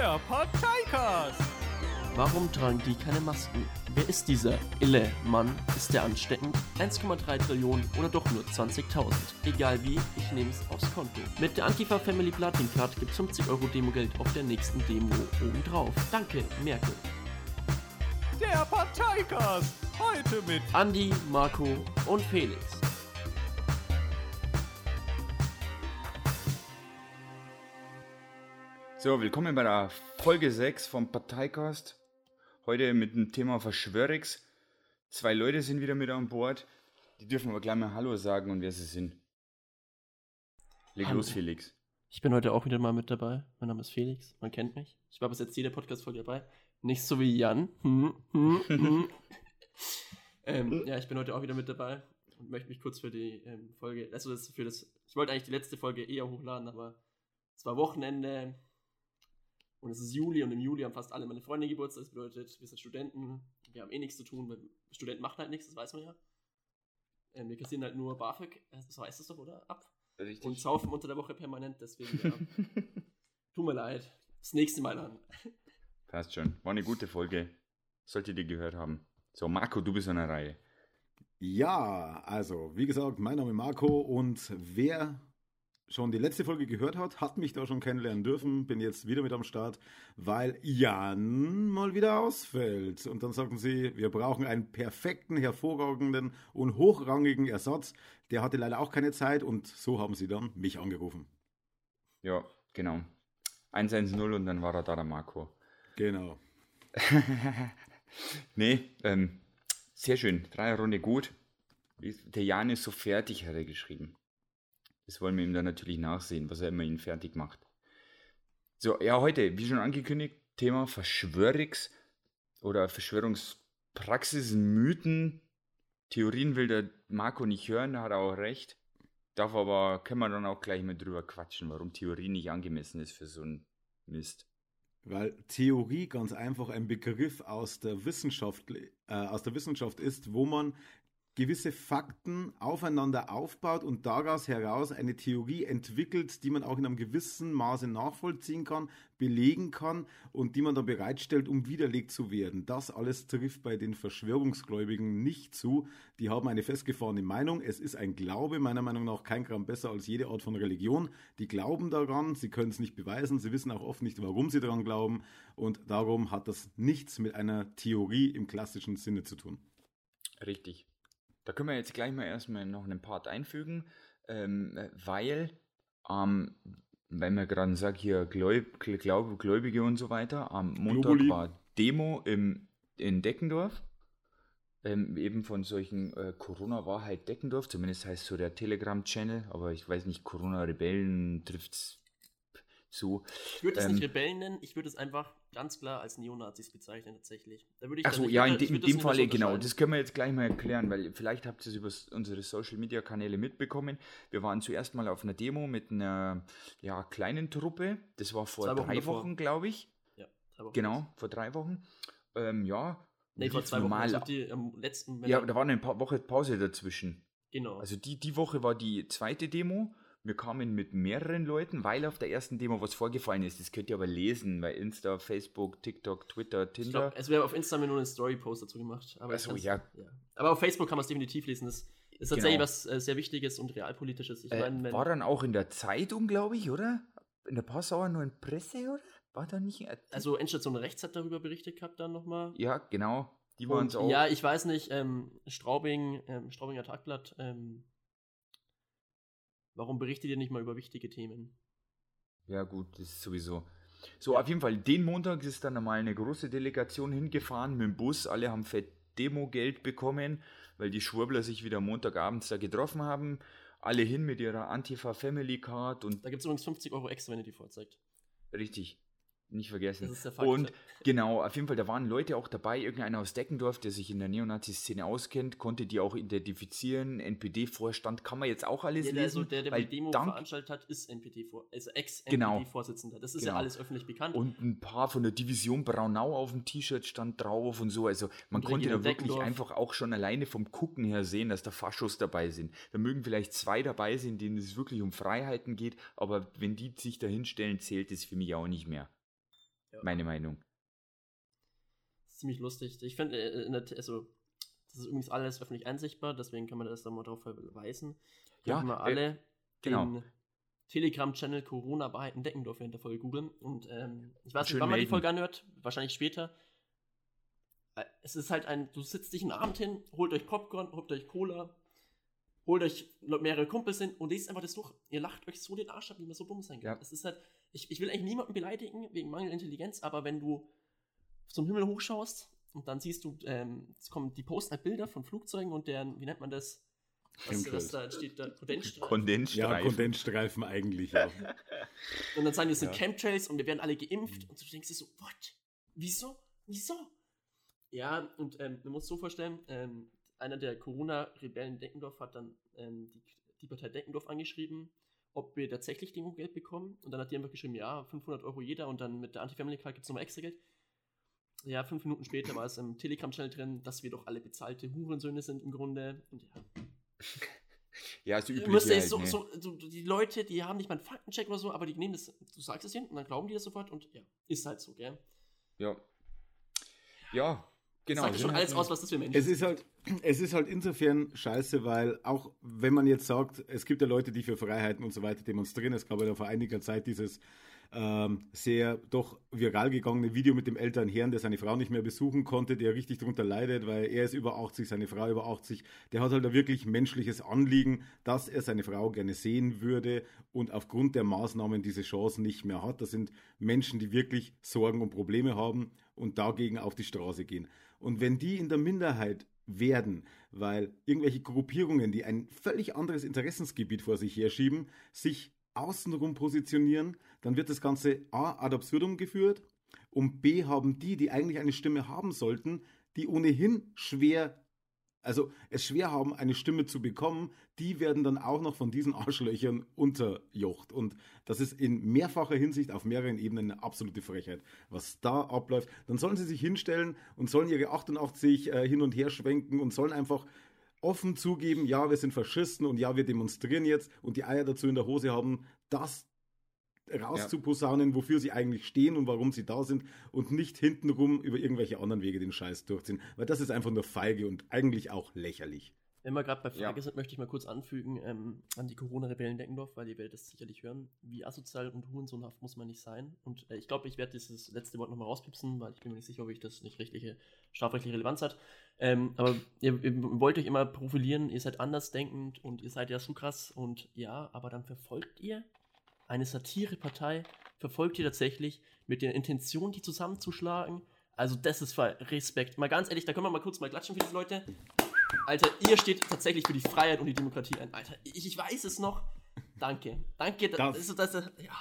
Der Parteicast. Warum tragen die keine Masken? Wer ist dieser ille Mann? Ist der ansteckend? 1,3 Trillionen oder doch nur 20.000? Egal wie, ich nehme es aufs Konto. Mit der Antifa Family Platin Card gibt 50 Euro Demogeld auf der nächsten Demo obendrauf. Danke, Merkel. Der Parteicast. Heute mit Andi, Marco und Felix. So, willkommen bei der Folge 6 vom Parteicast. Heute mit dem Thema Verschwörix. Zwei Leute sind wieder mit an Bord. Die dürfen aber gleich mal Hallo sagen und wer sie sind. Leg Hallo. los, Felix. Ich bin heute auch wieder mal mit dabei. Mein Name ist Felix, man kennt mich. Ich war bis jetzt jede Podcast-Folge dabei. Nicht so wie Jan. Hm, hm, hm. ähm, ja, ich bin heute auch wieder mit dabei und möchte mich kurz für die ähm, Folge, also das für das, ich wollte eigentlich die letzte Folge eher hochladen, aber es war Wochenende und es ist Juli und im Juli haben fast alle meine Freunde Geburtstag. Das bedeutet, wir sind Studenten, wir haben eh nichts zu tun, weil Studenten machen halt nichts, das weiß man ja. Ähm, wir kassieren halt nur BAföG, äh, so heißt es doch, oder? Ab Richtig. und saufen unter der Woche permanent, deswegen ja. Tut mir leid. Das nächste Mal dann. Passt schon. War eine gute Folge. Solltet ihr gehört haben. So, Marco, du bist an der Reihe. Ja, also wie gesagt, mein Name ist Marco und wer schon die letzte Folge gehört hat, hat mich da schon kennenlernen dürfen. Bin jetzt wieder mit am Start, weil Jan mal wieder ausfällt. Und dann sagten sie, wir brauchen einen perfekten, hervorragenden und hochrangigen Ersatz. Der hatte leider auch keine Zeit und so haben sie dann mich angerufen. Ja, genau. 110 und dann war er da, der Marco. Genau. nee, ähm, sehr schön. Drei Runde gut. Der Jan ist so fertig, hat er geschrieben. Das wollen wir ihm dann natürlich nachsehen, was er immer ihn fertig macht. So, ja, heute, wie schon angekündigt, Thema Verschwörix oder Verschwörungspraxis, Mythen. Theorien will der Marco nicht hören, da hat er auch recht. Darf aber, können wir dann auch gleich mal drüber quatschen, warum Theorie nicht angemessen ist für so einen Mist. Weil Theorie ganz einfach ein Begriff aus der Wissenschaft, äh, aus der Wissenschaft ist, wo man gewisse Fakten aufeinander aufbaut und daraus heraus eine Theorie entwickelt, die man auch in einem gewissen Maße nachvollziehen kann, belegen kann und die man dann bereitstellt, um widerlegt zu werden. Das alles trifft bei den Verschwörungsgläubigen nicht zu. Die haben eine festgefahrene Meinung. Es ist ein Glaube, meiner Meinung nach kein Gramm besser als jede Art von Religion. Die glauben daran, sie können es nicht beweisen, sie wissen auch oft nicht, warum sie daran glauben und darum hat das nichts mit einer Theorie im klassischen Sinne zu tun. Richtig. Da können wir jetzt gleich mal erstmal noch einen Part einfügen, ähm, weil, ähm, wenn man gerade sagt, hier Gläub, Glaub, Gläubige und so weiter, am Montag Globuli. war Demo im, in Deckendorf, ähm, eben von solchen äh, Corona war halt Deckendorf, zumindest heißt so der Telegram-Channel, aber ich weiß nicht, Corona-Rebellen trifft's so. Ich würde es Ähm, nicht Rebellen nennen, ich würde es einfach ganz klar als Neonazis bezeichnen, tatsächlich. Da würde ich ich ja, in, in dem nicht Fall, so genau, das können wir jetzt gleich mal erklären, weil vielleicht habt ihr es über unsere Social Media Kanäle mitbekommen. Wir waren zuerst mal auf einer Demo mit einer ja, kleinen Truppe. Das war vor Wochen drei davor. Wochen, glaube ich. Ja, drei Wochen Genau, vor drei Wochen. Ähm, ja. Nee, vor zwei Wochen. normal Also ab. die am letzten. ja, da war eine Woche Pause dazwischen. genau. Also die, die Woche war die zweite Demo. Wir kamen mit mehreren Leuten, weil auf der ersten Demo was vorgefallen ist. Das könnt ihr aber lesen bei Insta, Facebook, TikTok, Twitter, ich Tinder. glaub, also wir haben auf Instagram nur einen Story-Post dazu gemacht. Aber Ach ich so, kann's- ja. Aber auf Facebook kann man es definitiv lesen. Das ist tatsächlich Genau. was äh, sehr Wichtiges und realpolitisches. Ich Äh, meine, wenn- war dann auch in der Zeitung, glaube ich, oder? In der Passauer nur in Presse, oder? War da nicht also Endstation Rechts hat darüber berichtet gehabt dann nochmal. Ja, genau. Die waren es auch. ja, ich weiß nicht, ähm, Straubing, ähm, Straubinger Tagblatt, ähm, warum berichtet ihr nicht mal über wichtige Themen? Ja, gut, das ist sowieso. So, auf jeden Fall, den Montag ist dann einmal eine große Delegation hingefahren mit dem Bus. Alle haben fett Demo-Geld bekommen, weil die Schwurbler sich wieder Montagabends da getroffen haben. Alle hin mit ihrer Antifa Family Card und Da gibt es übrigens 50 Euro extra, wenn ihr die vorzeigt. richtig, nicht vergessen. Das ist der Fakt. Und genau, auf jeden Fall, da waren Leute auch dabei, irgendeiner aus Deckendorf, der sich in der Neonazi-Szene auskennt, konnte die auch identifizieren. NPD-Vorstand kann man jetzt auch alles Ja, der, lesen. also der, der weil die Demo dank- veranstaltet hat, ist NPD vor, also Genau. Ex-NPD-Vorsitzender. Das ist Genau. ja alles öffentlich bekannt. Und ein paar von der Division Braunau auf dem T-Shirt stand drauf und so. Also man konnte da wirklich Deckendorf. einfach auch schon alleine vom Gucken her sehen, dass da Faschos dabei sind. Da mögen vielleicht zwei dabei sein, denen es wirklich um Freiheiten geht, aber wenn die sich da hinstellen, zählt es für mich auch nicht mehr. Ja. Meine Meinung. Das ist ziemlich lustig. Ich finde, äh, T- also, das ist übrigens alles öffentlich einsichtbar, deswegen kann man das dann mal darauf verweisen. Ja, Können wir äh, alle genau. den Telegram-Channel Corona-Wahrheiten Deckendorf in der Folge googeln. Und ähm, ich weiß Schön nicht, wann man die. Folge anhört, wahrscheinlich später. Äh, Es ist halt ein, du sitzt dich einen Abend hin, holt euch Popcorn, holt euch Cola, holt euch mehrere Kumpels hin und lest einfach das durch. Ihr lacht euch so den Arsch ab, wie man so dumm sein kann. Ja. Es ist halt, ich, ich will eigentlich niemanden beleidigen wegen mangelnder Intelligenz, aber wenn du zum Himmel hochschaust und dann siehst du, ähm, es kommen, die posten halt Bilder von Flugzeugen und deren, wie nennt man das? Was, was da steht, da Kondensstreifen. Ja, Kondensstreifen. Kondensstreifen eigentlich. Ja. Und dann sagen die, es sind Ja. Chemtrails und wir werden alle geimpft. Und du denkst dir so, what? Wieso? Wieso? Ja, und ähm, man muss so vorstellen, ähm, einer der Corona-Rebellen Deckendorf hat dann ähm, die, die Partei Deckendorf angeschrieben, ob wir tatsächlich Demo-Geld bekommen. Und dann hat die einfach geschrieben, ja, 500 Euro jeder und dann mit der Anti-Family-Card gibt es nochmal extra Geld. Ja, fünf Minuten später war es im Telegram-Channel drin, dass wir doch alle bezahlte Hurensöhne sind im Grunde. Und ja, Ja, musst ja halt, so, ne? so, so, die Leute, die haben nicht mal einen Faktencheck oder so, aber die nehmen das, du sagst es ihnen und dann glauben die das sofort und ja, ist halt so, gell? Ja. Ja, genau. Sagt ja schon alles aus, was das für Menschen Es ist halt, es ist halt insofern scheiße, weil auch wenn man jetzt sagt, es gibt ja Leute, die für Freiheiten und so weiter demonstrieren. Es gab ja vor einiger Zeit dieses ähm, sehr doch viral gegangene Video mit dem älteren Herrn, der seine Frau nicht mehr besuchen konnte, der richtig drunter leidet, weil er ist über 80, seine Frau über 80. Der hat halt ein wirklich menschliches Anliegen, dass er seine Frau gerne sehen würde und aufgrund der Maßnahmen diese Chance nicht mehr hat. Das sind Menschen, die wirklich Sorgen und Probleme haben und dagegen auf die Straße gehen. Und wenn die in der Minderheit werden, weil irgendwelche Gruppierungen, die ein völlig anderes Interessensgebiet vor sich herschieben, sich außenrum positionieren, dann wird das Ganze A ad absurdum geführt und B haben die, die eigentlich eine Stimme haben sollten, die ohnehin schwer, also es schwer haben, eine Stimme zu bekommen, die werden dann auch noch von diesen Arschlöchern unterjocht. Und das ist in mehrfacher Hinsicht auf mehreren Ebenen eine absolute Frechheit, was da abläuft. Dann sollen sie sich hinstellen und sollen ihre 88 äh, hin und her schwenken und sollen einfach offen zugeben, ja, wir sind Faschisten und ja, wir demonstrieren jetzt und die Eier dazu in der Hose haben, das rauszuposaunen, wofür sie eigentlich stehen und warum sie da sind und nicht hintenrum über irgendwelche anderen Wege den Scheiß durchziehen. Weil das ist einfach nur feige und eigentlich auch lächerlich. Wenn wir gerade bei Frage Ja. sind, möchte ich mal kurz anfügen ähm, an die Corona-Rebellen Deckendorf, weil ihr werdet das sicherlich hören. Wie asozial und hurensohnhaft muss man nicht sein. Und äh, ich glaube, ich werde dieses letzte Wort nochmal rauspipsen, weil ich bin mir nicht sicher, ob ich das nicht richtige strafrechtliche Relevanz hat. Ähm, aber ihr, ihr wollt euch immer profilieren, ihr seid andersdenkend und ihr seid ja so krass und ja, aber dann verfolgt ihr eine Satirepartei, verfolgt ihr tatsächlich mit der Intention, die zusammenzuschlagen. Also das ist voll Respekt. Mal ganz ehrlich, da können wir mal kurz mal klatschen für diese Leute. Alter, ihr steht tatsächlich für die Freiheit und die Demokratie ein. Alter, ich, ich weiß es noch. Danke. Danke. Das, Das- ist, das, das, ja,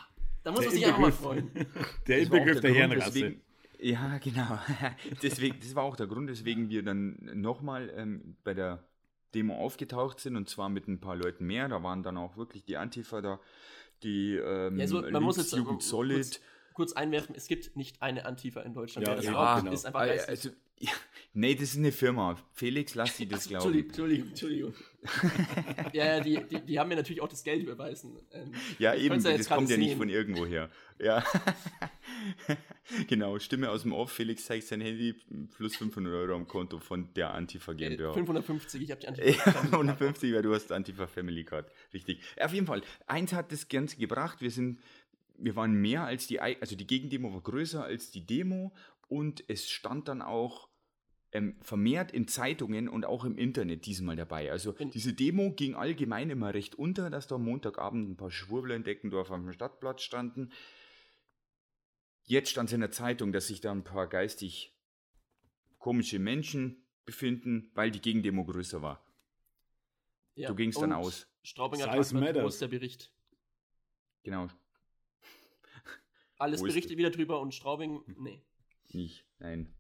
da muss Der man sich einfach mal freuen. Der auch Inbegriff der, Grund, Herrenrasse. Ja, genau. deswegen, das war auch der Grund, weswegen wir dann nochmal ähm, bei der Demo aufgetaucht sind und zwar mit ein paar Leuten mehr. Da waren dann auch wirklich die Antifa da, die ähm, Ja, also, man muss jetzt Linksjugend äh, Solid. kurz, kurz einwerfen, es gibt nicht eine Antifa in Deutschland. Ja, eben, glaubt, genau. ist einfach also, ja, nee, das ist eine Firma. Felix, lass sie das glauben. Entschuldigung, Entschuldigung, Entschuldigung. ja, ja, die, die, die haben mir natürlich auch das Geld überweisen. Ähm, Ja, eben, ja das kommt ja nicht von irgendwo her. Ja. genau, Stimme aus dem Off. Felix zeigt sein Handy plus 500 Euro am Konto von der Antifa Äh, GmbH. 550, ich habe die Ja, Antifa. 150, weil du hast Antifa Family Card. Richtig. Auf jeden Fall, eins hat das Ganze gebracht. Wir sind, wir waren mehr als die, also die Gegendemo war größer als die Demo und es stand dann auch ähm, vermehrt in Zeitungen und auch im Internet diesmal dabei. Also In- diese Demo ging allgemein immer recht unter, dass da am Montagabend ein paar Schwurbler in Deckendorf am Stadtplatz standen. Jetzt stand es in der Zeitung, dass sich da ein paar geistig komische Menschen befinden, weil die Gegendemo größer war. Ja, Du gingst dann aus. Straubinger Size Tag matters. wo ist der Bericht. Genau, Alles berichtet der? wieder drüber und Straubing, nee. nicht, nein.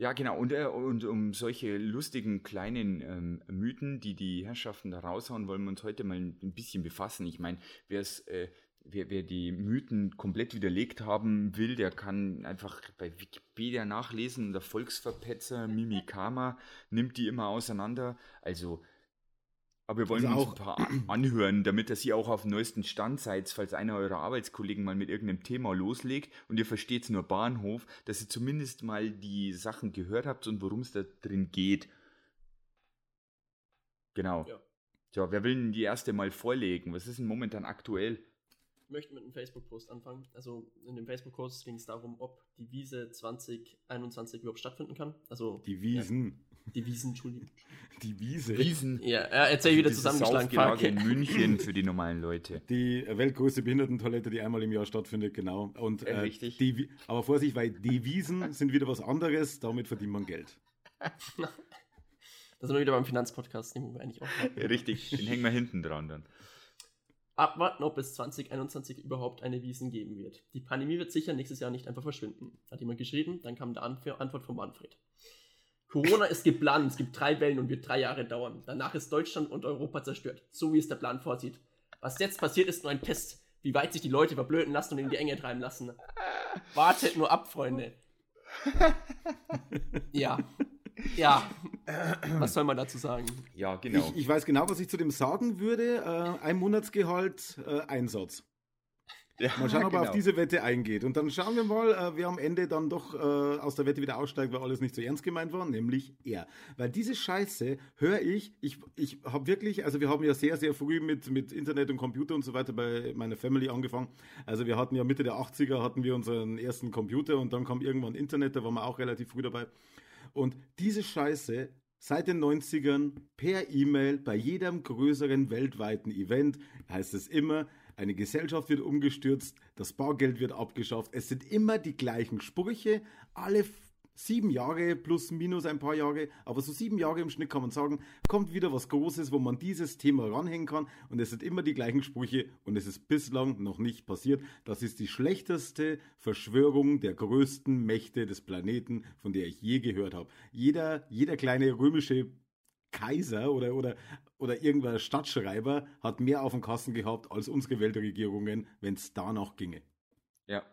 Ja, genau, und, äh, und um solche lustigen kleinen ähm, Mythen, die die Herrschaften da raushauen, wollen wir uns heute mal ein bisschen befassen. Ich meine, wer es, äh, wer, wer die Mythen komplett widerlegt haben will, der kann einfach bei Wikipedia nachlesen. Der Volksverpetzer Mimikama nimmt die immer auseinander. Also Aber wir wollen Also uns auch- ein paar anhören, damit dass ihr auch auf dem neuesten Stand seid, falls einer eurer Arbeitskollegen mal mit irgendeinem Thema loslegt und ihr versteht nur Bahnhof, dass ihr zumindest mal die Sachen gehört habt und worum es da drin geht. Genau. Ja. So, wer will denn die erste mal vorlegen? Was ist denn momentan aktuell? Ich möchte mit einem Facebook-Post anfangen. Also in dem Facebook-Post ging es darum, ob die Wiese 2021 überhaupt stattfinden kann. Also Die Wiesen. Ja, die Wiesen, Entschuldigung. Die Wiese. Riesen. Ja, er erzähl wieder zusammengeschlagen. Fuck. in München für die normalen Leute. Die weltgrößte Behindertentoilette, die einmal im Jahr stattfindet, genau. Und, Äh, richtig. Die, aber Vorsicht, weil die Wiesen sind wieder was anderes, damit verdient man Geld. Da sind wir wieder beim Finanzpodcast, den wir eigentlich auch hatten. Richtig, den hängen wir hinten dran dann. Abwarten, ob es 2021 überhaupt eine Wiesen geben wird. Die Pandemie wird sicher nächstes Jahr nicht einfach verschwinden. Hat jemand geschrieben, dann kam die Antwort von Manfred. Corona ist geplant, es gibt drei Wellen und wird drei Jahre dauern. Danach ist Deutschland und Europa zerstört, so wie es der Plan vorsieht. Was jetzt passiert, ist nur ein Test, wie weit sich die Leute verblöden lassen und in die Enge treiben lassen. Wartet nur ab, Freunde. Ja. Ja. Was soll man dazu sagen? Ja, genau. Ich, ich weiß genau, was ich zu dem sagen würde. Äh, ein Monatsgehalt, äh, Einsatz. ja, Mal schauen, ob er genau. auf diese Wette eingeht. Und dann schauen wir mal, äh, wer am Ende dann doch äh, aus der Wette wieder aussteigt, weil alles nicht so ernst gemeint war, nämlich er. Weil diese Scheiße höre ich, ich, ich habe wirklich, also wir haben ja sehr, sehr früh mit, mit Internet und Computer und so weiter bei meiner Family angefangen. Also wir hatten ja Mitte der 80er hatten wir unseren ersten Computer und dann kam irgendwann Internet, da waren wir auch relativ früh dabei. Und diese Scheiße seit den 90ern per E-Mail bei jedem größeren weltweiten Event heißt es immer, eine Gesellschaft wird umgestürzt, das Bargeld wird abgeschafft. Es sind immer die gleichen Sprüche, alle sieben Jahre plus minus ein paar Jahre, aber so sieben Jahre im Schnitt kann man sagen, kommt wieder was Großes, wo man dieses Thema ranhängen kann und es sind immer die gleichen Sprüche und es ist bislang noch nicht passiert. Das ist die schlechteste Verschwörung der größten Mächte des Planeten, von der ich je gehört habe. Jeder, jeder kleine römische Kaiser oder, oder, oder irgendein Stadtschreiber hat mehr auf dem Kasten gehabt als unsere Weltregierungen, wenn es danach ginge. Ja,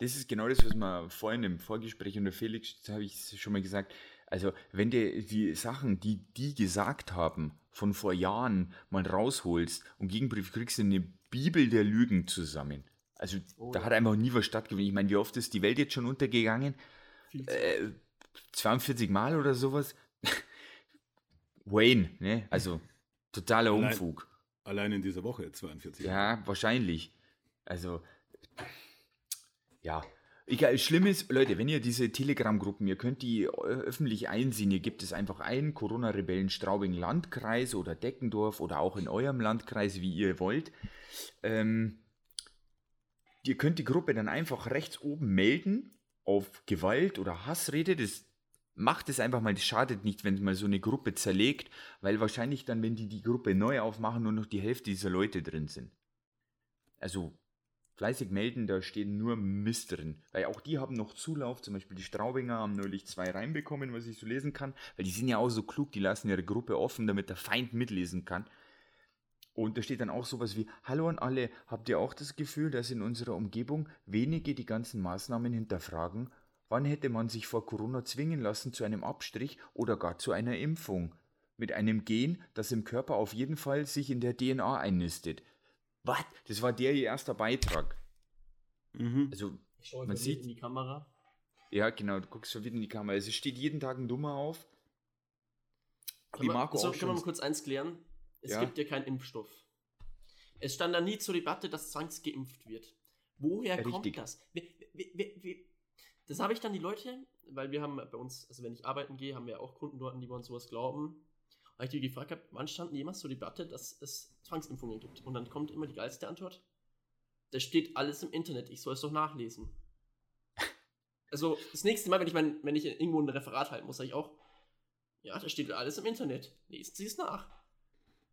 das ist genau das, was wir vorhin im Vorgespräch unter Felix, habe ich schon mal gesagt. Also, wenn du die Sachen, die die gesagt haben, von vor Jahren mal rausholst und Gegenbrief kriegst du eine Bibel der Lügen zusammen. Also, Oh da ja. hat einfach nie was stattgefunden. Ich meine, wie oft ist die Welt jetzt schon untergegangen? Äh, 42 Mal oder sowas? Wayne, ne? Also, totaler Allein- Unfug. Allein in dieser Woche 42. Ja, wahrscheinlich. Also, ja. Egal, schlimm ist, Leute, wenn ihr diese Telegram-Gruppen, ihr könnt die ö- öffentlich einsehen, ihr gebt es einfach ein, Corona-Rebellen Straubing Landkreis oder Deckendorf oder auch in eurem Landkreis, wie ihr wollt. Ähm, ihr könnt die Gruppe dann einfach rechts oben melden auf Gewalt oder Hassrede. Das macht es einfach mal, das schadet nicht, wenn mal so eine Gruppe zerlegt, weil wahrscheinlich dann, wenn die die Gruppe neu aufmachen, nur noch die Hälfte dieser Leute drin sind. Also fleißig melden, da stehen nur Mist drin. Weil auch die haben noch Zulauf, zum Beispiel die Straubinger haben neulich zwei reinbekommen, was ich so lesen kann, weil die sind ja auch so klug, die lassen ihre Gruppe offen, damit der Feind mitlesen kann. Und da steht dann auch sowas wie, hallo an alle, habt ihr auch das Gefühl, dass in unserer Umgebung wenige die ganzen Maßnahmen hinterfragen? Wann hätte man sich vor Corona zwingen lassen zu einem Abstrich oder gar zu einer Impfung? Mit einem Gen, das im Körper auf jeden Fall sich in der DNA einnistet. Was? Das war der ihr erster Beitrag. Mhm. Also, Ich schaue Man sieht- in die Kamera. ja, genau, du guckst verwirrt in die Kamera. Es steht jeden Tag ein Dummer auf. Wie Können wir- Marco so, auch können wir schon. mal kurz eins klären? Es Ja. gibt ja keinen Impfstoff. Es stand da nie zur Debatte, dass zwangsgeimpft wird. Woher kommt Richtig. das? Wie, wie, wie, wie, das habe ich dann die Leute, weil wir haben bei uns, also wenn ich arbeiten gehe, haben wir auch Kunden dort, die uns sowas glauben. Habe ich die gefragt, hab, wann stand jemals zur Debatte, dass es Zwangsimpfungen gibt? Und dann kommt immer die geilste Antwort. Das steht alles im Internet, ich soll es doch nachlesen. Also das nächste Mal, wenn ich, mein, wenn ich irgendwo ein Referat halten muss, sage ich auch, ja, da steht alles im Internet. Lesen Sie es nach.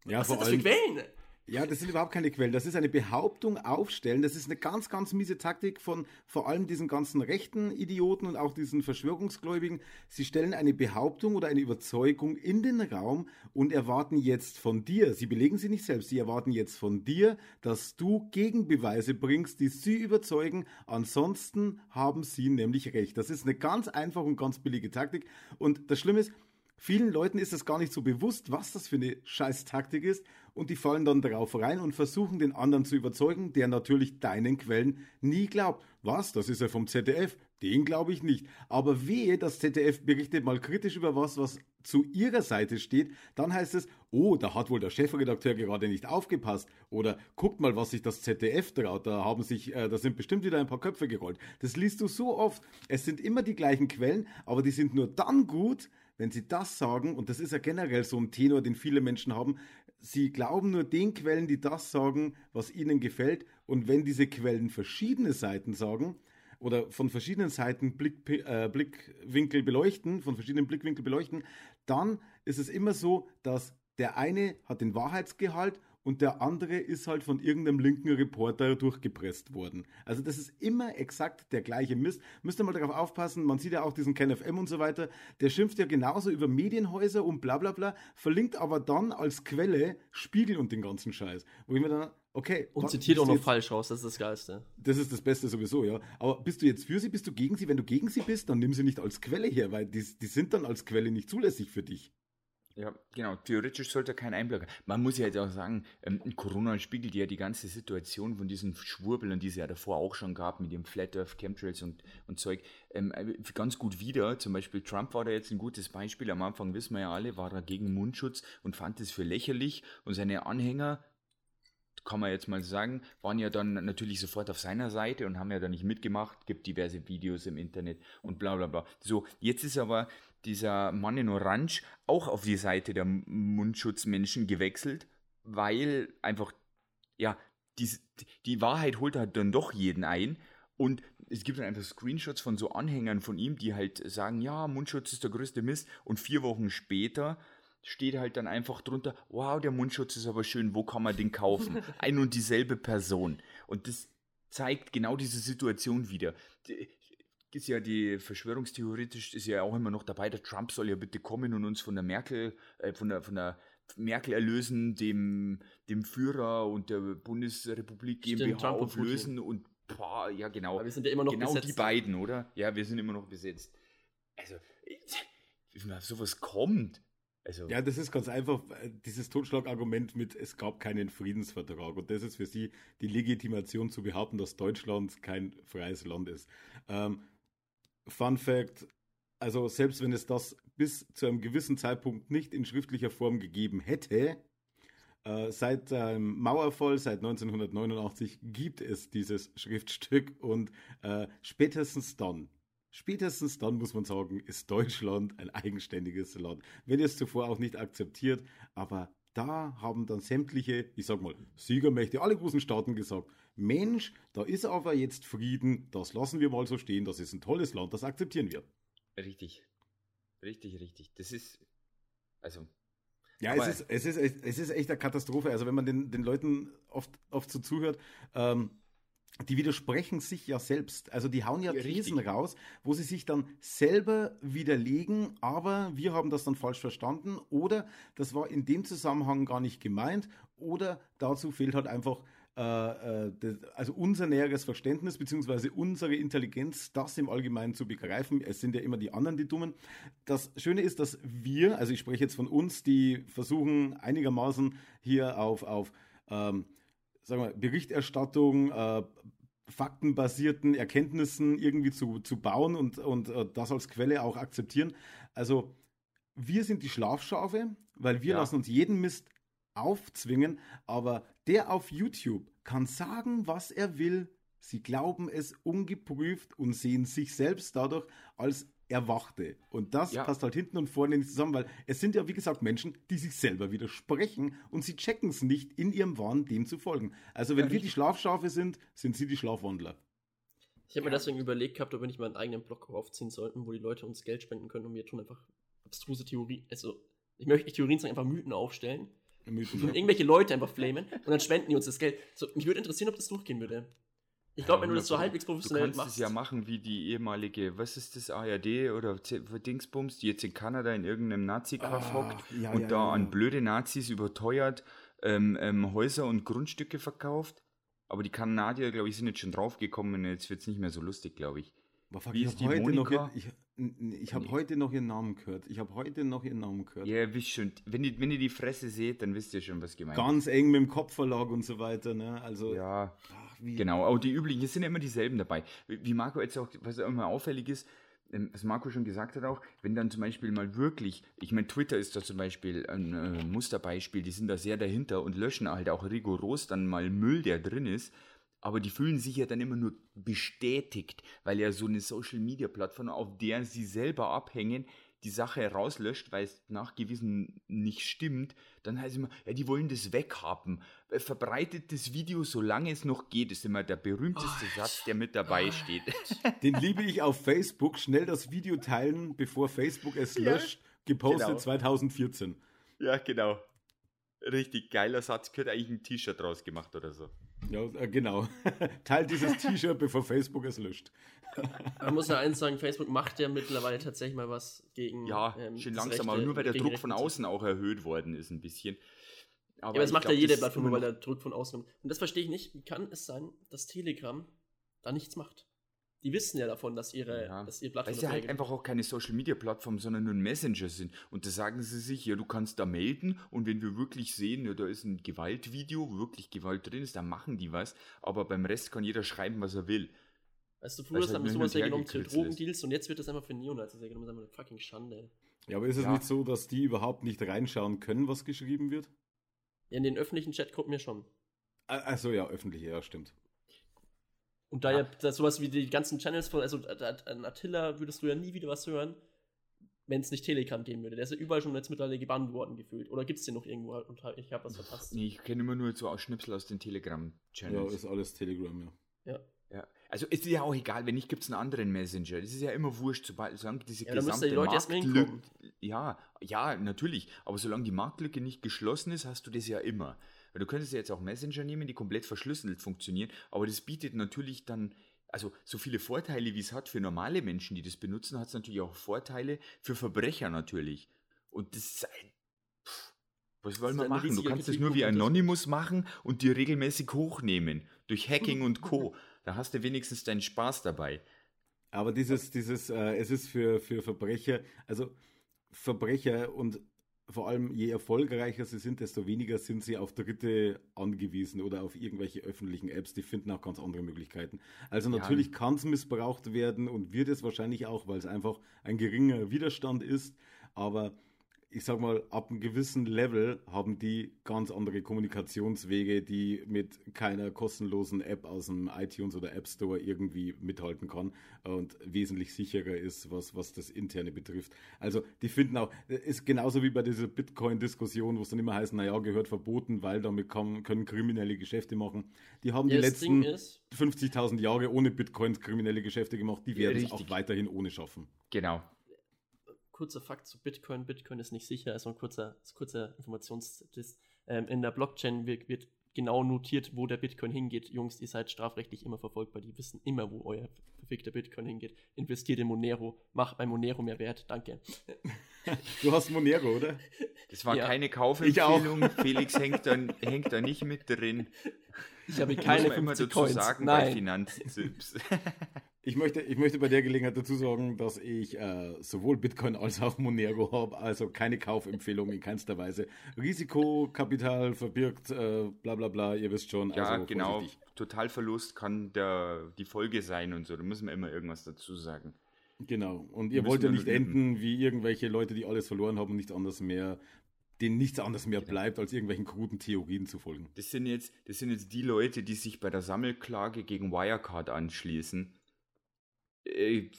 Ja, Was vor sind das für allem, Quellen? Ja, das sind überhaupt keine Quellen. Das ist eine Behauptung aufstellen. Das ist eine ganz, ganz miese Taktik von vor allem diesen ganzen rechten Idioten und auch diesen Verschwörungsgläubigen. Sie stellen eine Behauptung oder eine Überzeugung in den Raum und erwarten jetzt von dir, sie belegen sie nicht selbst, sie erwarten jetzt von dir, dass du Gegenbeweise bringst, die sie überzeugen. Ansonsten haben sie nämlich recht. Das ist eine ganz einfache und ganz billige Taktik. Und das Schlimme ist, Vielen Leuten ist es gar nicht so bewusst, was das für eine Scheiß-Taktik ist und die fallen dann darauf rein und versuchen den anderen zu überzeugen, der natürlich deinen Quellen nie glaubt. Was? Das ist ja vom ZDF. Den glaube ich nicht. Aber wehe, das ZDF berichtet mal kritisch über was, was zu ihrer Seite steht, dann heißt es, oh, da hat wohl der Chefredakteur gerade nicht aufgepasst. Oder guckt mal, was sich das ZDF traut. Da haben sich, äh, da sind bestimmt wieder ein paar Köpfe gerollt. Das liest du so oft. Es sind immer die gleichen Quellen, aber die sind nur dann gut, wenn sie das sagen, und das ist ja generell so ein Tenor, den viele Menschen haben, sie glauben nur den Quellen, die das sagen, was ihnen gefällt. Und wenn diese Quellen verschiedene Seiten sagen, oder von verschiedenen Seiten Blick, äh, Blickwinkel beleuchten, von verschiedenen Blickwinkeln beleuchten, dann ist es immer so, dass der eine hat den Wahrheitsgehalt und der andere ist halt von irgendeinem linken Reporter durchgepresst worden. Also das ist immer exakt der gleiche Mist. Müsst ihr mal darauf aufpassen, man sieht ja auch diesen KenFM und so weiter, der schimpft ja genauso über Medienhäuser und bla bla bla, verlinkt aber dann als Quelle Spiegel und den ganzen Scheiß. Wo ich mir dann, okay. Und zitiert auch noch jetzt, falsch raus, das ist das Geilste. Das ist das Beste sowieso, ja. Aber bist du jetzt für sie, bist du gegen sie? Wenn du gegen sie bist, dann nimm sie nicht als Quelle her, weil die, die sind dann als Quelle nicht zulässig für dich. Ja, genau. Theoretisch sollte kein Einblick haben. Man muss ja jetzt auch sagen, ähm, Corona spiegelt ja die ganze Situation von diesen Schwurbeln, die es ja davor auch schon gab, mit dem Flat Earth, Chemtrails und, und Zeug, ähm, äh, ganz gut wieder. Zum Beispiel Trump war da jetzt ein gutes Beispiel. Am Anfang wissen wir ja alle, war er gegen Mundschutz und fand es für lächerlich. Und seine Anhänger, kann man jetzt mal sagen, waren ja dann natürlich sofort auf seiner Seite und haben ja da nicht mitgemacht, gibt diverse Videos im Internet und bla bla bla. So, jetzt ist aber dieser Mann in Orange auch auf die Seite der Mundschutzmenschen gewechselt, weil einfach, ja, die, die Wahrheit holt halt dann doch jeden ein und es gibt dann einfach Screenshots von so Anhängern von ihm, die halt sagen, ja, Mundschutz ist der größte Mist und vier Wochen später steht halt dann einfach drunter, wow, der Mundschutz ist aber schön, wo kann man den kaufen? Ein und dieselbe Person. Und das zeigt genau diese Situation wieder ist ja die verschwörungstheoretisch ist ja auch immer noch dabei, der Trump soll ja bitte kommen und uns von der Merkel, äh, von der, von der Merkel erlösen, dem, dem Führer und der Bundesrepublik GmbH Stimmt, auflösen und boah, ja genau. Aber wir sind ja immer noch genau besetzt. die beiden, oder? Ja, wir sind immer noch besetzt. Also, man auf sowas kommt. Also, ja, das ist ganz einfach äh, dieses Totschlagargument mit, es gab keinen Friedensvertrag. Und das ist für sie die Legitimation zu behaupten, dass Deutschland kein freies Land ist. Ähm, Fun Fact, also selbst wenn es das bis zu einem gewissen Zeitpunkt nicht in schriftlicher Form gegeben hätte, äh, seit ähm, Mauerfall, seit 1989 gibt es dieses Schriftstück und äh, spätestens dann, spätestens dann muss man sagen, ist Deutschland ein eigenständiges Land. Wenn ihr es zuvor auch nicht akzeptiert, aber da haben dann sämtliche, ich sag mal, Siegermächte, alle großen Staaten gesagt, Mensch, da ist aber jetzt Frieden, das lassen wir mal so stehen, das ist ein tolles Land, das akzeptieren wir. Richtig. Richtig, richtig. Das ist, also. Ja, es ist, es, ist, es ist echt eine Katastrophe. Also, wenn man den, den Leuten oft, oft so zuhört, ähm, die widersprechen sich ja selbst. Also die hauen ja, ja Thesen richtig. raus, wo sie sich dann selber widerlegen, aber wir haben das dann falsch verstanden oder das war in dem Zusammenhang gar nicht gemeint oder dazu fehlt halt einfach äh, äh, also unser näheres Verständnis beziehungsweise unsere Intelligenz, das im Allgemeinen zu begreifen. Es sind ja immer die anderen die Dummen. Das Schöne ist, dass wir, also ich spreche jetzt von uns, die versuchen einigermaßen hier auf, auf ähm, sagen wir, Berichterstattung, äh, faktenbasierten Erkenntnissen irgendwie zu, zu bauen und, und äh, das als Quelle auch akzeptieren. Also wir sind die Schlafschafe, weil wir ja. lassen uns jeden Mist aufzwingen, aber der auf YouTube kann sagen, was er will. Sie glauben es ungeprüft und sehen sich selbst dadurch als Erwachte. Und das ja. passt halt hinten und vorne nicht zusammen, weil es sind ja, wie gesagt, Menschen, die sich selber widersprechen und sie checken es nicht, in ihrem Wahn dem zu folgen. Also, wenn ja, wir die Schlafschafe sind, sind sie die Schlafwandler. Ich habe mir deswegen überlegt gehabt, ob wir nicht mal einen eigenen Blog aufziehen sollten, wo die Leute uns Geld spenden können und wir tun einfach abstruse Theorien, also ich möchte nicht Theorien sagen, einfach Mythen aufstellen Mythen, ja. irgendwelche Leute einfach flamen und dann spenden die uns das Geld. So, mich würde interessieren, ob das durchgehen würde. Ich glaube, wenn du das so halbwegs professionell machst. Du kannst es ja machen wie die ehemalige, was ist das, ARD oder Dingsbums, die jetzt in Kanada in irgendeinem Nazi-Kaff ah, hockt ja, und ja, da an blöde Nazis überteuert ähm, ähm, Häuser und Grundstücke verkauft. Aber die Kanadier, glaube ich, sind jetzt schon draufgekommen und jetzt wird es nicht mehr so lustig, glaube ich. Boah, fuck, Wie ich ist habe die heute, noch Monika? ihr- ich, ich hab Nee. heute noch ihren Namen gehört. Ich habe heute noch ihren Namen gehört. Ja, wisst schon. Wenn ihr, wenn ihr die Fresse seht, dann wisst ihr schon, was gemeint Ganz eng mit dem Kopfverlag und so weiter. Ne? Also, ist. Ja, ach, wie, genau. Auch die üblichen, es sind ja immer dieselben dabei. Wie Marco jetzt auch, was immer auffällig ist, ähm, was Marco schon gesagt hat auch, wenn dann zum Beispiel mal wirklich, ich meine, Twitter ist da zum Beispiel ein äh, Musterbeispiel, die sind da sehr dahinter und löschen halt auch rigoros dann mal Müll, der drin ist. Aber die fühlen sich ja dann immer nur bestätigt, weil ja so eine Social Media Plattform, auf der sie selber abhängen, die Sache rauslöscht, weil es nachgewiesen nicht stimmt, dann heißt es immer, ja, die wollen das weghaben. Äh, Verbreitet das Video, solange es noch geht, ist immer der berühmteste Satz, der mit dabei steht. Den liebe ich auf Facebook. Schnell das Video teilen, bevor Facebook es Ja, löscht. Gepostet genau. 2014. ja, genau. Richtig geiler Satz, könnte eigentlich ein T-Shirt draus gemacht oder so. Ja, äh, genau. Teilt dieses T-Shirt, bevor Facebook es löscht. Man muss ja eins sagen, Facebook macht ja mittlerweile tatsächlich mal was gegen. Ja, ähm, schön langsam, aber nur weil der Druck von außen auch erhöht worden ist ein bisschen. Ja, aber das macht ja glaub, jede das ist Plattform, nur weil der Druck von außen kommt. Und das verstehe ich nicht. Wie kann es sein, dass Telegram da nichts macht? Die wissen ja davon, dass ihre, Ja, dass ihr Weil Plattform sie halt einfach auch keine Social Media Plattform, sondern nur ein Messenger sind. Und da sagen sie sich, ja, du kannst da melden und wenn wir wirklich sehen, ja, da ist ein Gewaltvideo, wo wirklich Gewalt drin ist, dann machen die was. Aber beim Rest kann jeder schreiben, was er will. Weißt du, früher halt dann nur sowas hin ja und her genommen für Drogendeals und jetzt wird das einfach für Neonazis ja genommen. Das ist einfach eine fucking Schande. Ja, aber ist es Ja. nicht so, dass die überhaupt nicht reinschauen können, was geschrieben wird? Ja, in den öffentlichen Chatgruppen ja schon. Achso, ja, öffentlich, ja, stimmt. Und da ja, da sowas wie die ganzen Channels von, also äh, an Attila würdest du ja nie wieder was hören, wenn es nicht Telegram geben würde. Der ist ja überall schon jetzt mittlerweile gebannt worden gefühlt. Oder gibt es den noch irgendwo und ich habe was verpasst? Nee, ich kenne immer nur so Ausschnipsel aus den Ja, Telegram-Channels. ist alles Telegram, ja. Ja. Ja. Also es ist ja auch egal, wenn nicht, gibt es einen anderen Messenger. Das ist ja immer wurscht, sobald solange diese Ja, gesamte die Marktlücke. Ja, ja, natürlich. Aber solange die Marktlücke nicht geschlossen ist, hast du das ja immer. Weil du könntest ja jetzt auch Messenger nehmen, die komplett verschlüsselt funktionieren, aber das bietet natürlich dann, also so viele Vorteile, wie es hat für normale Menschen, die das benutzen, hat es natürlich auch Vorteile für Verbrecher natürlich. Und das ist ein. Pff, Was wollen wir machen? Du kannst das nur wie Anonymous machen und dir regelmäßig hochnehmen. Durch Hacking und Co. Da hast du wenigstens deinen Spaß dabei. Aber dieses, dieses, äh, es ist für, für Verbrecher, also Verbrecher und vor allem je erfolgreicher sie sind, desto weniger sind sie auf Dritte angewiesen oder auf irgendwelche öffentlichen Apps. Die finden auch ganz andere Möglichkeiten. Also Ja. natürlich kann es missbraucht werden und wird es wahrscheinlich auch, weil es einfach ein geringer Widerstand ist. Aber ich sag mal, ab einem gewissen Level haben die ganz andere Kommunikationswege, die mit keiner kostenlosen App aus dem iTunes oder App Store irgendwie mithalten kann und wesentlich sicherer ist, was, was das Interne betrifft. Also die finden auch, ist genauso wie bei dieser Bitcoin-Diskussion, wo es dann immer heißt, naja, gehört verboten, weil damit kann, können kriminelle Geschäfte machen. Die haben Ja, die letzten ist, 50.000 Jahre ohne Bitcoins kriminelle Geschäfte gemacht, die werden es auch weiterhin ohne schaffen. Genau. Kurzer Fakt zu Bitcoin. Bitcoin ist nicht sicher, also ein kurzer, kurzer Informationsdisk. Ähm, in der Blockchain wird, wird genau notiert, wo der Bitcoin hingeht. Jungs, ihr seid strafrechtlich immer verfolgbar. Die wissen immer, wo euer verfickter Bitcoin hingeht. Investiert in Monero. Macht bei Monero mehr Wert. Danke. Du hast Monero, oder? Das war Ja. keine Ich Kaufempfehlung. Felix hängt da, hängt da nicht mit drin. Ich habe keine man immer 50 dazu Coins. sagen bei Nein. Finanztipps. Ich möchte, ich möchte bei der Gelegenheit dazu sagen, dass ich äh, sowohl Bitcoin als auch Monero habe, also keine Kaufempfehlung in keinster Weise. Risikokapital verbirgt, äh, bla bla bla, ihr wisst schon. ja, also genau. vorsichtig. Totalverlust kann der, die Folge sein und so. Da müssen wir immer irgendwas dazu sagen. Genau. Und ihr wollt ja nicht enden wie irgendwelche Leute, die alles verloren haben und nichts anderes mehr, denen nichts anderes mehr bleibt, als irgendwelchen kruden Theorien zu folgen. Das sind, jetzt, das sind jetzt die Leute, die sich bei der Sammelklage gegen Wirecard anschließen. Äh,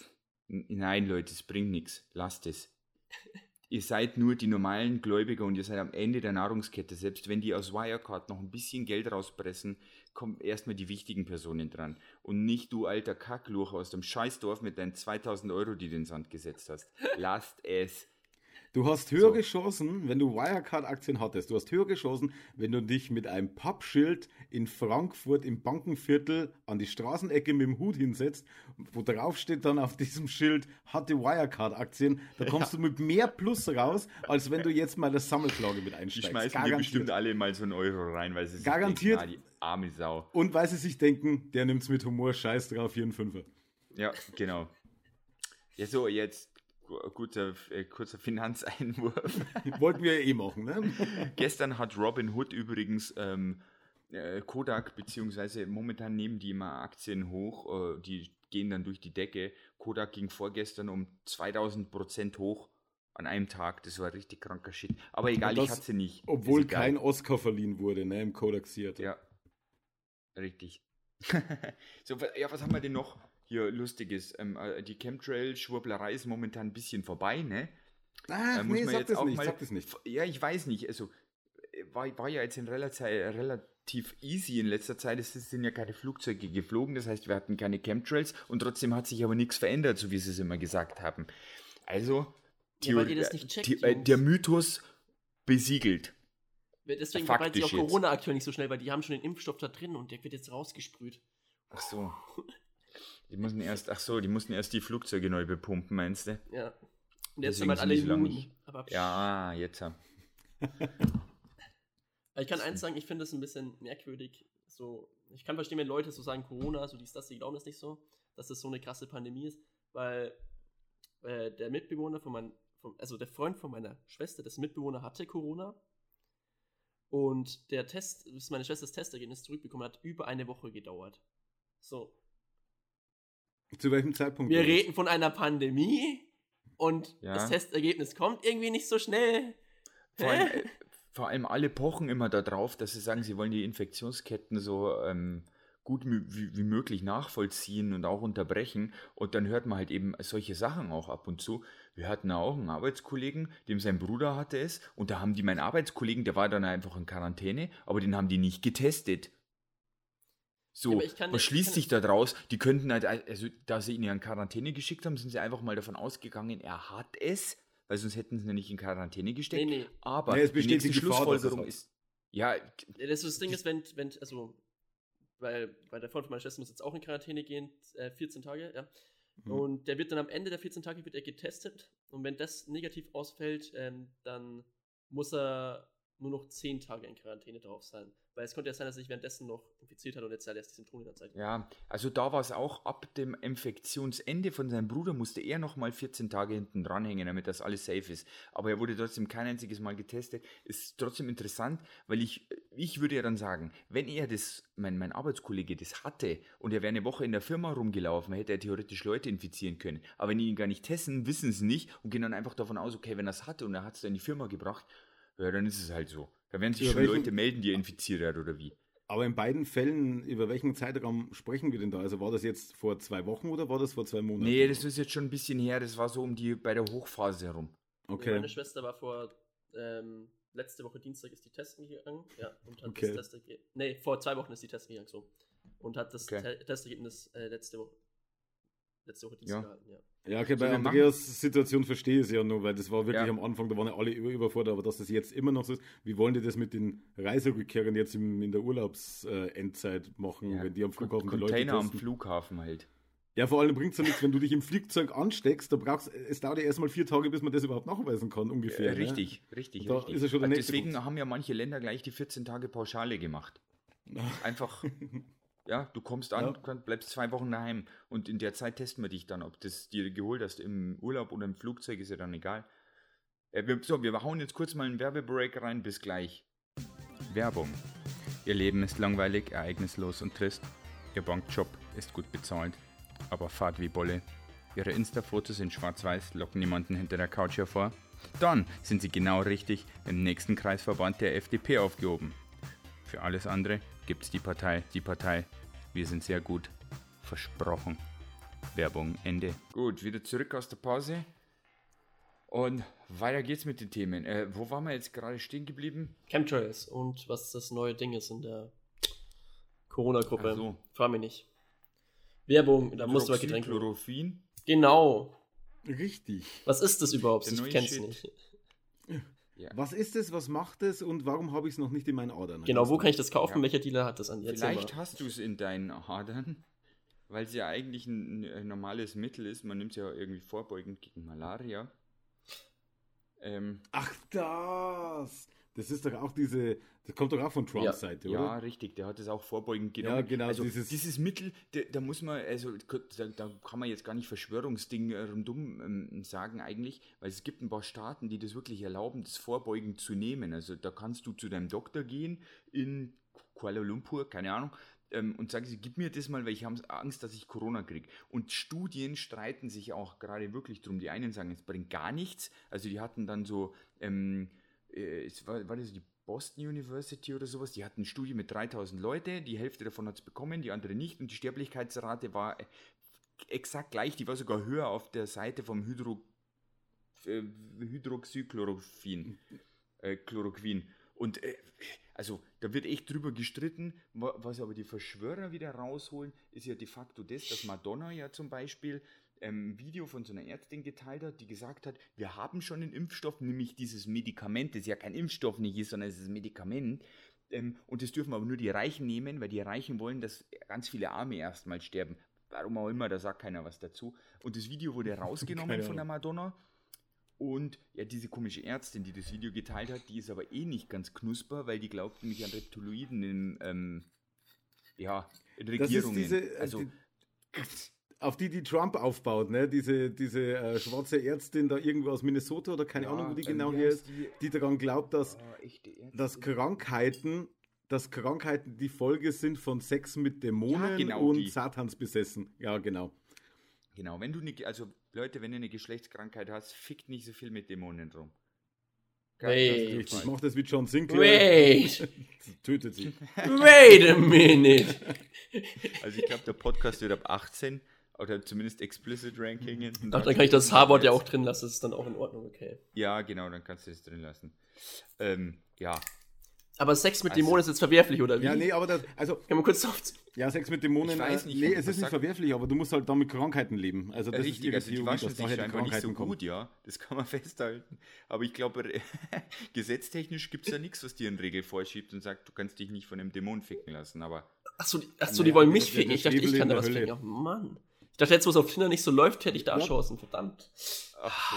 nein, Leute, es bringt nichts. Lasst es. Ihr seid nur die normalen Gläubiger und ihr seid am Ende der Nahrungskette. Selbst wenn die aus Wirecard noch ein bisschen Geld rauspressen, kommen erstmal die wichtigen Personen dran. Und nicht du alter Kackluch aus dem Scheißdorf mit deinen 2000 Euro, die du in den Sand gesetzt hast. Lasst es. Du hast höhere So. Chancen, wenn du Wirecard-Aktien hattest. Du hast höhere Chancen, wenn du dich mit einem Pappschild in Frankfurt im Bankenviertel an die Straßenecke mit dem Hut hinsetzt, wo drauf steht dann auf diesem Schild, hatte Wirecard-Aktien. Da kommst du mit mehr Plus raus, als wenn du jetzt mal das Sammelklage mit Die einsteigst. schmeißen dir bestimmt alle mal so einen Euro rein, weil sie sich Garantiert. denken, ah, die arme Sau. Und weil sie sich denken, der nimmt's mit Humor, scheiß drauf, hier ein Fünfer. Ja, genau. Ja, so, jetzt guter, äh, kurzer Finanzeinwurf. Wollten wir ja eh machen, ne? Gestern hat Robin Hood übrigens ähm, äh, Kodak, beziehungsweise momentan nehmen die immer Aktien hoch, äh, die gehen dann durch die Decke. Kodak ging vorgestern um 2000 Prozent hoch an einem Tag. Das war richtig kranker Shit. Aber egal, das, ich hatte sie nicht. Obwohl kein Oscar verliehen wurde, ne, im Kodak Theater. Ja, richtig. so, ja, was haben wir denn noch hier Lustiges? Ähm, äh, die Chemtrail-Schwurblerei ist momentan ein bisschen vorbei, ne? Ach, muss nee, man sag jetzt das auch nicht, mal- sag das nicht. Ja, ich weiß nicht. Also, äh, war, war ja jetzt in relativ, relativ easy in letzter Zeit. Es sind ja keine Flugzeuge geflogen, das heißt, wir hatten keine Chemtrails und trotzdem hat sich aber nichts verändert, so wie sie es immer gesagt haben. Also, Ja, weil Theor- ihr das nicht checkt, The- äh, der Mythos besiegelt. Deswegen verbreitet sich auch jetzt. Corona aktuell nicht so schnell, weil die haben schon den Impfstoff da drin und der wird jetzt rausgesprüht. Ach so. Die müssen erst, ach so, die mussten erst die Flugzeuge neu bepumpen, meinst du? Ja. Und jetzt Deswegen sind halt alle sind so lange immun. nicht- Aber Ja, jetzt. ja. ich kann eins sagen, ich finde es ein bisschen merkwürdig. So, ich kann verstehen, wenn Leute so sagen, Corona, so dies, das, die glauben das nicht so, dass das so eine krasse Pandemie ist, weil äh, der Mitbewohner von meinem, also der Freund von meiner Schwester, dessen Mitbewohner hatte Corona. Und der Test, bis meine Schwester das Testergebnis zurückbekommen hat, über eine Woche gedauert. So. Zu welchem Zeitpunkt? Wir reden von einer Pandemie und Ja. das Testergebnis kommt irgendwie nicht so schnell. Vor allem, äh, vor allem alle pochen immer darauf, dass sie sagen, sie wollen die Infektionsketten so ähm, gut wie, wie möglich nachvollziehen und auch unterbrechen. Und dann hört man halt eben solche Sachen auch ab und zu. Wir hatten auch einen Arbeitskollegen, dem sein Bruder hatte es. Und da haben die meinen Arbeitskollegen, der war dann einfach in Quarantäne, aber den haben die nicht getestet. So, Ja, was schließt sich da draus? Die könnten halt, also da sie ihn ja in Quarantäne geschickt haben, sind sie einfach mal davon ausgegangen, er hat es, weil sonst hätten sie ihn nicht in Quarantäne gesteckt. Nee, nee. Aber Nee, es die besteht nächste die Gefahr, Schlussfolgerung hat. ist, ja, Ja, Das, das Ding ist, wenn, wenn, also, weil, weil der Freund von meiner Schwester muss jetzt auch in Quarantäne gehen, äh, 14 Tage, ja. Mhm. Und der wird dann am Ende der 14 Tage wird er getestet. Und wenn das negativ ausfällt, ähm, dann muss er nur noch 10 Tage in Quarantäne drauf sein. Weil es konnte ja sein, dass er sich währenddessen noch infiziert hat und jetzt halt erst die Symptome zeigt. ja, also da war es auch ab dem Infektionsende von seinem Bruder musste er nochmal 14 Tage hinten dranhängen, damit das alles safe ist. Aber er wurde trotzdem kein einziges Mal getestet. Ist trotzdem interessant, weil ich, ich würde ja dann sagen, wenn er das, mein, mein Arbeitskollege das hatte und er wäre eine Woche in der Firma rumgelaufen, hätte er theoretisch Leute infizieren können. Aber wenn die ihn gar nicht testen, wissen sie nicht und gehen dann einfach davon aus, okay, wenn er es hatte und er hat es dann in die Firma gebracht, ja, dann ist es halt so. Da werden sich Über schon welchen- Leute melden, die er infiziert hat oder wie. Aber in beiden Fällen, über welchen Zeitraum sprechen wir denn da? Also war das jetzt vor zwei Wochen oder war das vor zwei Monaten? Nee, das ist jetzt schon ein bisschen her. Das war so um die bei der Hochphase herum. Okay. Meine Schwester war vor ähm, letzte Woche Dienstag ist die testen gegangen. Ja, und hat Okay. das Testergebnis. Nee, vor zwei Wochen ist die testen gegangen, so. Und hat das Okay. Te Testergebnis äh, letzte Woche. Letzte Woche Ja. Gehalten, ja. Ja, okay, So, bei Andreas Situation verstehe ich es ja nur, weil das war wirklich Ja. am Anfang, da waren ja alle über, überfordert, aber dass das jetzt immer noch so ist, wie wollen die das mit den Reiserückkehrern jetzt im, in der Urlaubsendzeit machen, Ja, wenn die am Flughafen die Leute Container am testen? Flughafen halt. Ja, vor allem bringt es ja nichts, wenn du dich im Flugzeug ansteckst, da brauchst es dauert ja erstmal vier Tage, bis man das überhaupt nachweisen kann, ungefähr. Äh, ne? richtig, richtig, Da richtig. ist ja schon der nächste Deswegen Punkt. haben ja manche Länder gleich die 14 Tage Pauschale gemacht. Einfach, ja, du kommst an, Ja. bleibst zwei Wochen daheim und in der Zeit testen wir dich dann, ob das dir geholt hast im Urlaub oder im Flugzeug, ist ja dann egal. Äh, so, wir hauen jetzt kurz mal einen Werbebreak rein, bis gleich. Werbung. Ihr Leben ist langweilig, ereignislos und trist. Ihr Bankjob ist gut bezahlt, aber fad wie Bolle. Ihre Insta-Fotos in schwarz-weiß locken niemanden hinter der Couch hervor. Dann sind sie genau richtig im nächsten Kreisverband der FDP aufgehoben. Für alles andere gibt's die Partei, die Partei. Wir sind sehr gut. Versprochen. Werbung Ende. Gut, wieder zurück aus der Pause. Und weiter geht's mit den Themen. Äh, wo waren wir jetzt gerade stehen geblieben? Chemtrails und was das neue Ding ist in der Corona-Gruppe. Ach so. Frag mich nicht. Werbung, da musst du mal Getränke. Chlorophon. Genau. Richtig. Was ist das überhaupt? Der Ich kenn's Shit. nicht. Was ist es, was macht es und warum habe ich es noch nicht in meinen Adern? Genau, wo kann ich das kaufen? Ja. Welcher Dealer hat das an? Erzähl Vielleicht mal. hast du es in deinen Adern, weil es ja eigentlich ein, ein normales Mittel ist. Man nimmt es ja irgendwie vorbeugend gegen Malaria. Ähm, Ach, das! Das ist doch auch diese, das kommt doch auch von Trumps Ja. Seite, oder? Ja, richtig, der hat es auch vorbeugend genommen. Ja, genau, Also dieses- dieses, Mittel, da, da muss man, also da, da kann man jetzt gar nicht Verschwörungsding äh, rundum ähm, sagen eigentlich, weil es gibt ein paar Staaten, die das wirklich erlauben, das vorbeugend zu nehmen. Also da kannst du zu deinem Doktor gehen in Kuala Lumpur, keine Ahnung, ähm, und sagen sie, gib mir das mal, weil ich habe Angst, dass ich Corona kriege. Und Studien streiten sich auch gerade wirklich drum. Die einen sagen, es bringt gar nichts. Also die hatten dann so, ähm, äh, es war, war das die Boston University oder sowas, die hatten eine Studie mit 3000 Leute, die Hälfte davon hat es bekommen, die andere nicht und die Sterblichkeitsrate war äh, exakt gleich, die war sogar höher auf der Seite vom Hydro, äh, Hydroxychloroquin. Äh, Chloroquin. Und äh, also da wird echt drüber gestritten. Wa- Was aber die Verschwörer wieder rausholen, ist ja de facto das, dass Madonna ja zum Beispiel ähm, Video von so einer Ärztin geteilt hat, die gesagt hat, wir haben schon einen Impfstoff, nämlich dieses Medikament, das ja kein Impfstoff nicht ist, sondern es ist ein Medikament. Ähm, und das dürfen aber nur die Reichen nehmen, weil die Reichen wollen, dass ganz viele Arme erstmal sterben. Warum auch immer, da sagt keiner was dazu. Und das Video wurde rausgenommen von der. Madonna. Und ja, diese komische Ärztin, die das Video geteilt hat, die ist aber eh nicht ganz knusper, weil die glaubt nämlich an Reptiloiden in, ähm, ja, in Das ist Regierungen. diese, äh, also, die, auf die die Trump aufbaut, ne? Diese, diese äh, schwarze Ärztin da irgendwo aus Minnesota oder keine Ja, Ahnung, wo die genau hier ist, die? die daran glaubt, dass, oh, dass Krankheiten, dass Krankheiten die Folge sind von Sex mit Dämonen Ja, genau und die. Satans besessen. Ja, genau. Genau, wenn du eine, also Leute, wenn ihr eine Geschlechtskrankheit hast, fickt nicht so viel mit Dämonen rum. Wait. Richtig, macht das wie John Sinclair. Wait, Tötet sie. wait a minute. Also ich glaube, der Podcast wird ab 18 oder zumindest Explicit Rankingen. Ach, dann kann ich das H-Wort ja auch drin lassen, das ist dann auch in Ordnung, okay. Ja, genau, dann kannst du das drin lassen. Ähm, ja, Aber Sex mit Also- Dämonen ist jetzt verwerflich, oder wie? Ja, nee, aber das, also, Kann man kurz auf. ja, Sex mit Dämonen, Ich weiß äh, nicht, nee, was es ist nicht sagt- verwerflich, aber du musst halt dann mit Krankheiten leben. Also, das ist richtig, ihre also die waschen dass sich einfach nicht so Krankheiten kommen. gut, ja, das kann man festhalten. Aber ich glaube, gesetztechnisch gibt es ja nichts, was dir in Regel vorschiebt und sagt, du kannst dich nicht von einem Dämon ficken lassen, aber Achso, achso Nee, die wollen der- mich der- ficken. der Ich dachte, ich kann da was Hölle. ficken. Oh Mann. Dachte, jetzt, wo es auf Tinder nicht so läuft, hätte ich da Ja. Chancen, verdammt. ach so.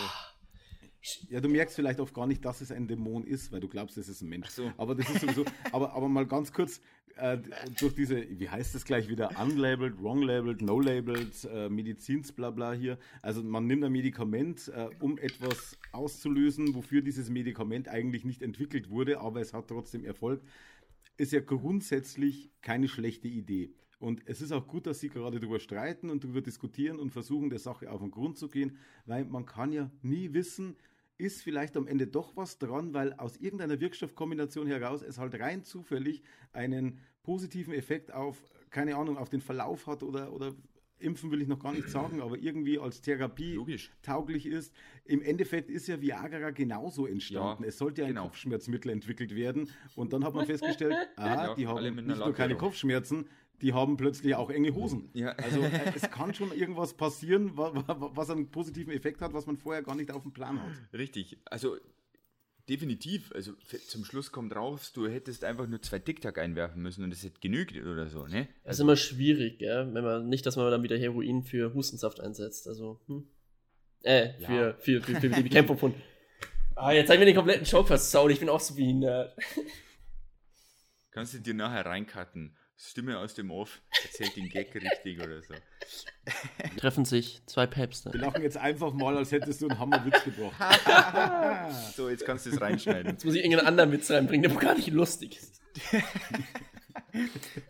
Ja, du merkst vielleicht oft gar nicht, dass es ein Dämon ist, weil du glaubst, es ist ein Mensch. So. Aber das ist sowieso, aber, aber mal ganz kurz, äh, durch diese, wie heißt das gleich wieder, unlabeled, wrong-labeled, no-labeled, äh, Medizins, bla bla hier. Also man nimmt ein Medikament, äh, um etwas auszulösen, wofür dieses Medikament eigentlich nicht entwickelt wurde, aber es hat trotzdem Erfolg. Ist ja grundsätzlich keine schlechte Idee. Und es ist auch gut, dass Sie gerade darüber streiten und darüber diskutieren und versuchen, der Sache auf den Grund zu gehen, weil man kann ja nie wissen, ist vielleicht am Ende doch was dran, weil aus irgendeiner Wirkstoffkombination heraus es halt rein zufällig einen positiven Effekt auf, keine Ahnung, auf den Verlauf hat oder, oder impfen will ich noch gar nicht sagen, aber irgendwie als Therapie Logisch. tauglich ist. Im Endeffekt ist ja Viagra genauso entstanden. Ja, es sollte ja ein genau. Kopfschmerzmittel entwickelt werden und dann hat man festgestellt, aha, Ja, die haben nicht nur keine. Kopfschmerzen, die haben plötzlich auch enge Hosen. Ja. Also äh, es kann schon irgendwas passieren, wa- wa- was einen positiven Effekt hat, was man vorher gar nicht auf dem Plan hat. Richtig, also definitiv, also zum Schluss kommt raus, du hättest einfach nur zwei TikTok einwerfen müssen und es hätte genügt oder so, ne? Das ist immer schwierig, gell? Wenn man nicht, dass man dann wieder Heroin für Hustensaft einsetzt. Also, hm. Äh, Ja. für, für, für, für die Bekämpfung von. Ah, jetzt haben wir den kompletten Joke versaut. Ich bin auch so wie ein Nerd. Kannst du dir nachher reincutten. Stimme aus dem Off, erzählt den Gag richtig oder so. Treffen sich zwei Päpste. Wir lachen jetzt einfach mal, als hättest du einen Hammerwitz gebracht. So, jetzt kannst du es reinschneiden. Jetzt muss ich irgendeinen anderen Witz reinbringen, der gar nicht lustig ist.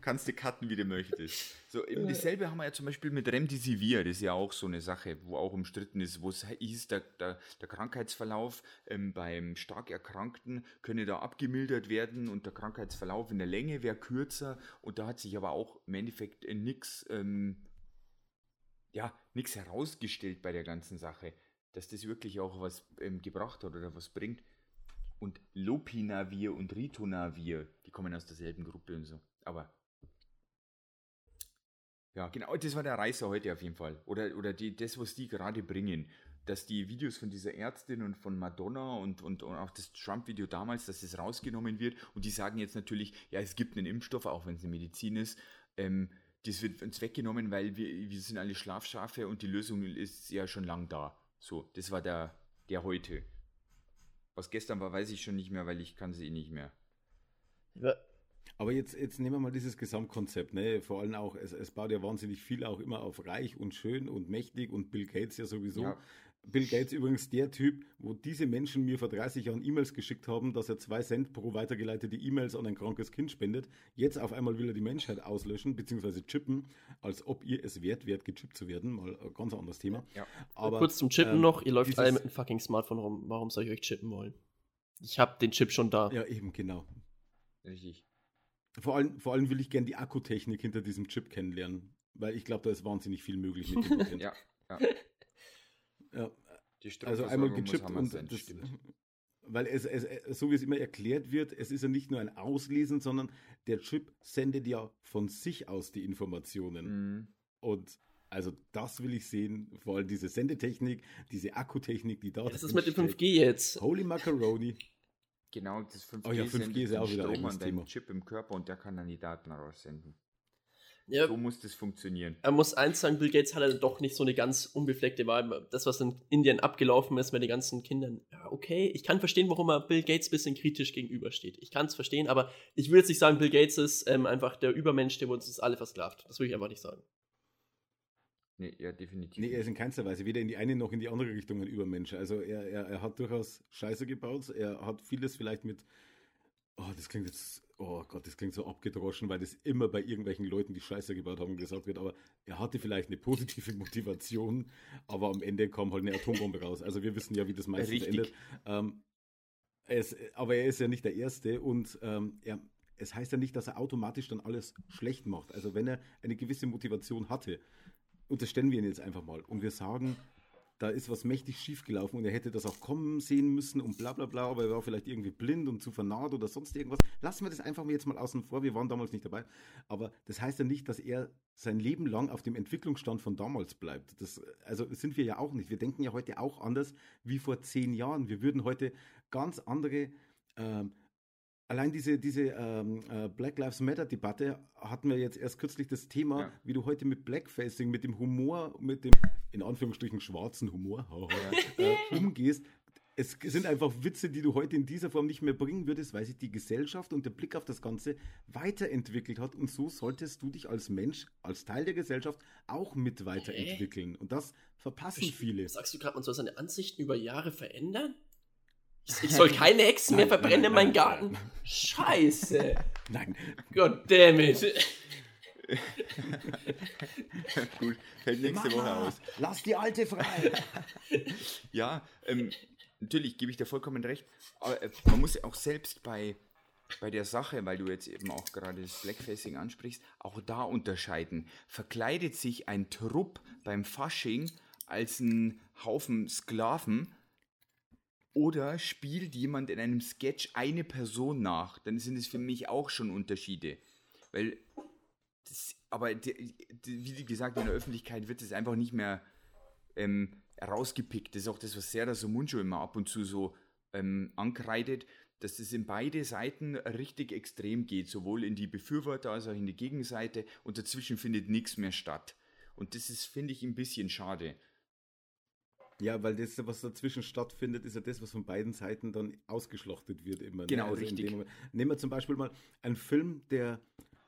kannst du cutten, wie du möchtest. So, eben dasselbe haben wir ja zum Beispiel mit Remdesivir, das ist ja auch so eine Sache, wo auch umstritten ist, wo es hieß, der, der, der Krankheitsverlauf ähm, beim stark Erkrankten könne da abgemildert werden und der Krankheitsverlauf in der Länge wäre kürzer und da hat sich aber auch im Endeffekt äh, nichts ähm, ja, herausgestellt bei der ganzen Sache, dass das wirklich auch was ähm, gebracht hat oder was bringt. Und Lopinavir und Ritonavir, die kommen aus derselben Gruppe und so. Aber ja, genau, das war der Reißer heute auf jeden Fall. Oder, oder die, das, was die gerade bringen. Dass die Videos von dieser Ärztin und von Madonna und, und, und auch das Trump-Video damals, dass das rausgenommen wird. Und die sagen jetzt natürlich, ja, es gibt einen Impfstoff, auch wenn es eine Medizin ist. Ähm, das wird uns weggenommen, weil wir, wir sind alle Schlafschafe und die Lösung ist ja schon lang da. So, das war der, der heute. Was gestern war, weiß ich schon nicht mehr, weil ich kann sie eh nicht mehr. Ja, Aber jetzt, jetzt nehmen wir mal dieses Gesamtkonzept, ne? Vor allem auch, es, es baut ja wahnsinnig viel auch immer auf reich und schön und mächtig und Bill Gates ja sowieso. Ja. Bill Gates übrigens der Typ, wo diese Menschen mir vor 30 Jahren E-Mails geschickt haben, dass er zwei Cent pro weitergeleitete E-Mails an ein krankes Kind spendet. Jetzt auf einmal will er die Menschheit auslöschen, beziehungsweise chippen, als ob ihr es wert wärt, gechippt zu werden. Mal ein ganz anderes Thema. Ja. Aber, Kurz zum Chippen ähm, noch, ihr läuft alle mit einem fucking Smartphone rum. Warum soll ich euch chippen wollen? Ich hab den Chip schon da. Ja, eben, genau. Richtig. Vor allem, vor allem will ich gern die Akkutechnik hinter diesem Chip kennenlernen, weil ich glaube, da ist wahnsinnig viel möglich mit dem. Ja, ja. Ja. Die Also einmal gechippt und das, stimmt. weil es, es, es- so wie es immer erklärt wird, es ist ja nicht nur ein Auslesen, sondern der Chip sendet ja von sich aus die Informationen. Mhm. Und also das will ich sehen, vor allem diese Sendetechnik, diese Akkutechnik, die da Das ist mit dem steckt. 5G jetzt. Holy Macaroni. Genau, das 5G, Oh ja, 5G sendet ist ja auch wieder ein Thema. Chip im Körper und der kann dann die Daten raussenden. Ja, So muss das funktionieren. er muss eins sagen, Bill Gates hatte doch nicht so eine ganz unbefleckte Wahl. Das, was in Indien abgelaufen ist mit den ganzen Kindern. Ja, okay, ich kann verstehen, warum er Bill Gates ein bisschen kritisch gegenübersteht. Ich kann es verstehen, aber ich will jetzt nicht sagen, Bill Gates ist ähm, einfach der Übermensch, der uns alle versklavt. Das will ich einfach nicht sagen. Nee, ja, definitiv. Nee, er ist in keinster Weise weder in die eine noch in die andere Richtung ein Übermensch. Also er, er, er hat durchaus Scheiße gebaut. Er hat vieles vielleicht mit. Oh, das klingt jetzt. Oh Gott, das klingt so abgedroschen, weil das immer bei irgendwelchen Leuten, die Scheiße gebaut haben, gesagt wird. Aber er hatte vielleicht eine positive Motivation, aber am Ende kam halt eine Atombombe raus. Also wir wissen ja, wie das meistens Richtig. endet. Ähm, ist, aber er ist ja nicht der Erste und ähm, er, es heißt ja nicht, dass er automatisch dann alles schlecht macht. Also wenn er eine gewisse Motivation hatte, unterstellen wir ihn jetzt einfach mal und wir sagen, da ist was mächtig schiefgelaufen und er hätte das auch kommen sehen müssen und bla bla bla, aber er war vielleicht irgendwie blind und zu vernarrt oder sonst irgendwas. Lassen wir das einfach mal jetzt mal außen vor, wir waren damals nicht dabei. Aber das heißt ja nicht, dass er sein Leben lang auf dem Entwicklungsstand von damals bleibt. Das, also sind wir ja auch nicht. Wir denken ja heute auch anders wie vor zehn Jahren. Wir würden heute ganz andere ähm, Allein diese, diese ähm, äh, Black Lives Matter-Debatte hatten wir jetzt erst kürzlich das Thema, Ja. wie du heute mit Blackfacing, mit dem Humor, mit dem in Anführungsstrichen schwarzen Humor äh, umgehst. Es sind einfach Witze, die du heute in dieser Form nicht mehr bringen würdest, weil sich die Gesellschaft und der Blick auf das Ganze weiterentwickelt hat. Und so solltest du dich als Mensch, als Teil der Gesellschaft auch mit weiterentwickeln. Und das verpassen viele. Sagst du gerade, man soll seine Ansichten über Jahre verändern? Ich, ich soll keine Hexen mehr Nein, nein, verbrennen in nein, meinem nein, Garten? nein. Scheiße. Nein, God damn it. Gut, fällt nächste Woche Mama, aus. lass die Alte frei. Ja, ähm, natürlich gebe ich dir vollkommen recht. Aber äh, man muss auch selbst bei, bei der Sache, weil du jetzt eben auch gerade das Blackfacing ansprichst, auch da unterscheiden. Verkleidet sich ein Trupp beim Fasching als ein Haufen Sklaven oder spielt jemand in einem Sketch eine Person nach, dann sind es für mich auch schon Unterschiede. Weil das, aber die, die, wie gesagt, in der Öffentlichkeit wird es einfach nicht mehr ähm, rausgepickt. Das ist auch das, was Serda so Muncho immer ab und zu so ähm, ankreidet, dass es in beide Seiten richtig extrem geht, sowohl in die Befürworter als auch in die Gegenseite und dazwischen findet nichts mehr statt. Und das ist, finde ich, ein bisschen schade. Ja, weil das, was dazwischen stattfindet, ist ja das, was von beiden Seiten dann ausgeschlachtet wird immer. ne? Genau, in richtig. dem Moment- Nehmen wir zum Beispiel mal einen Film, der,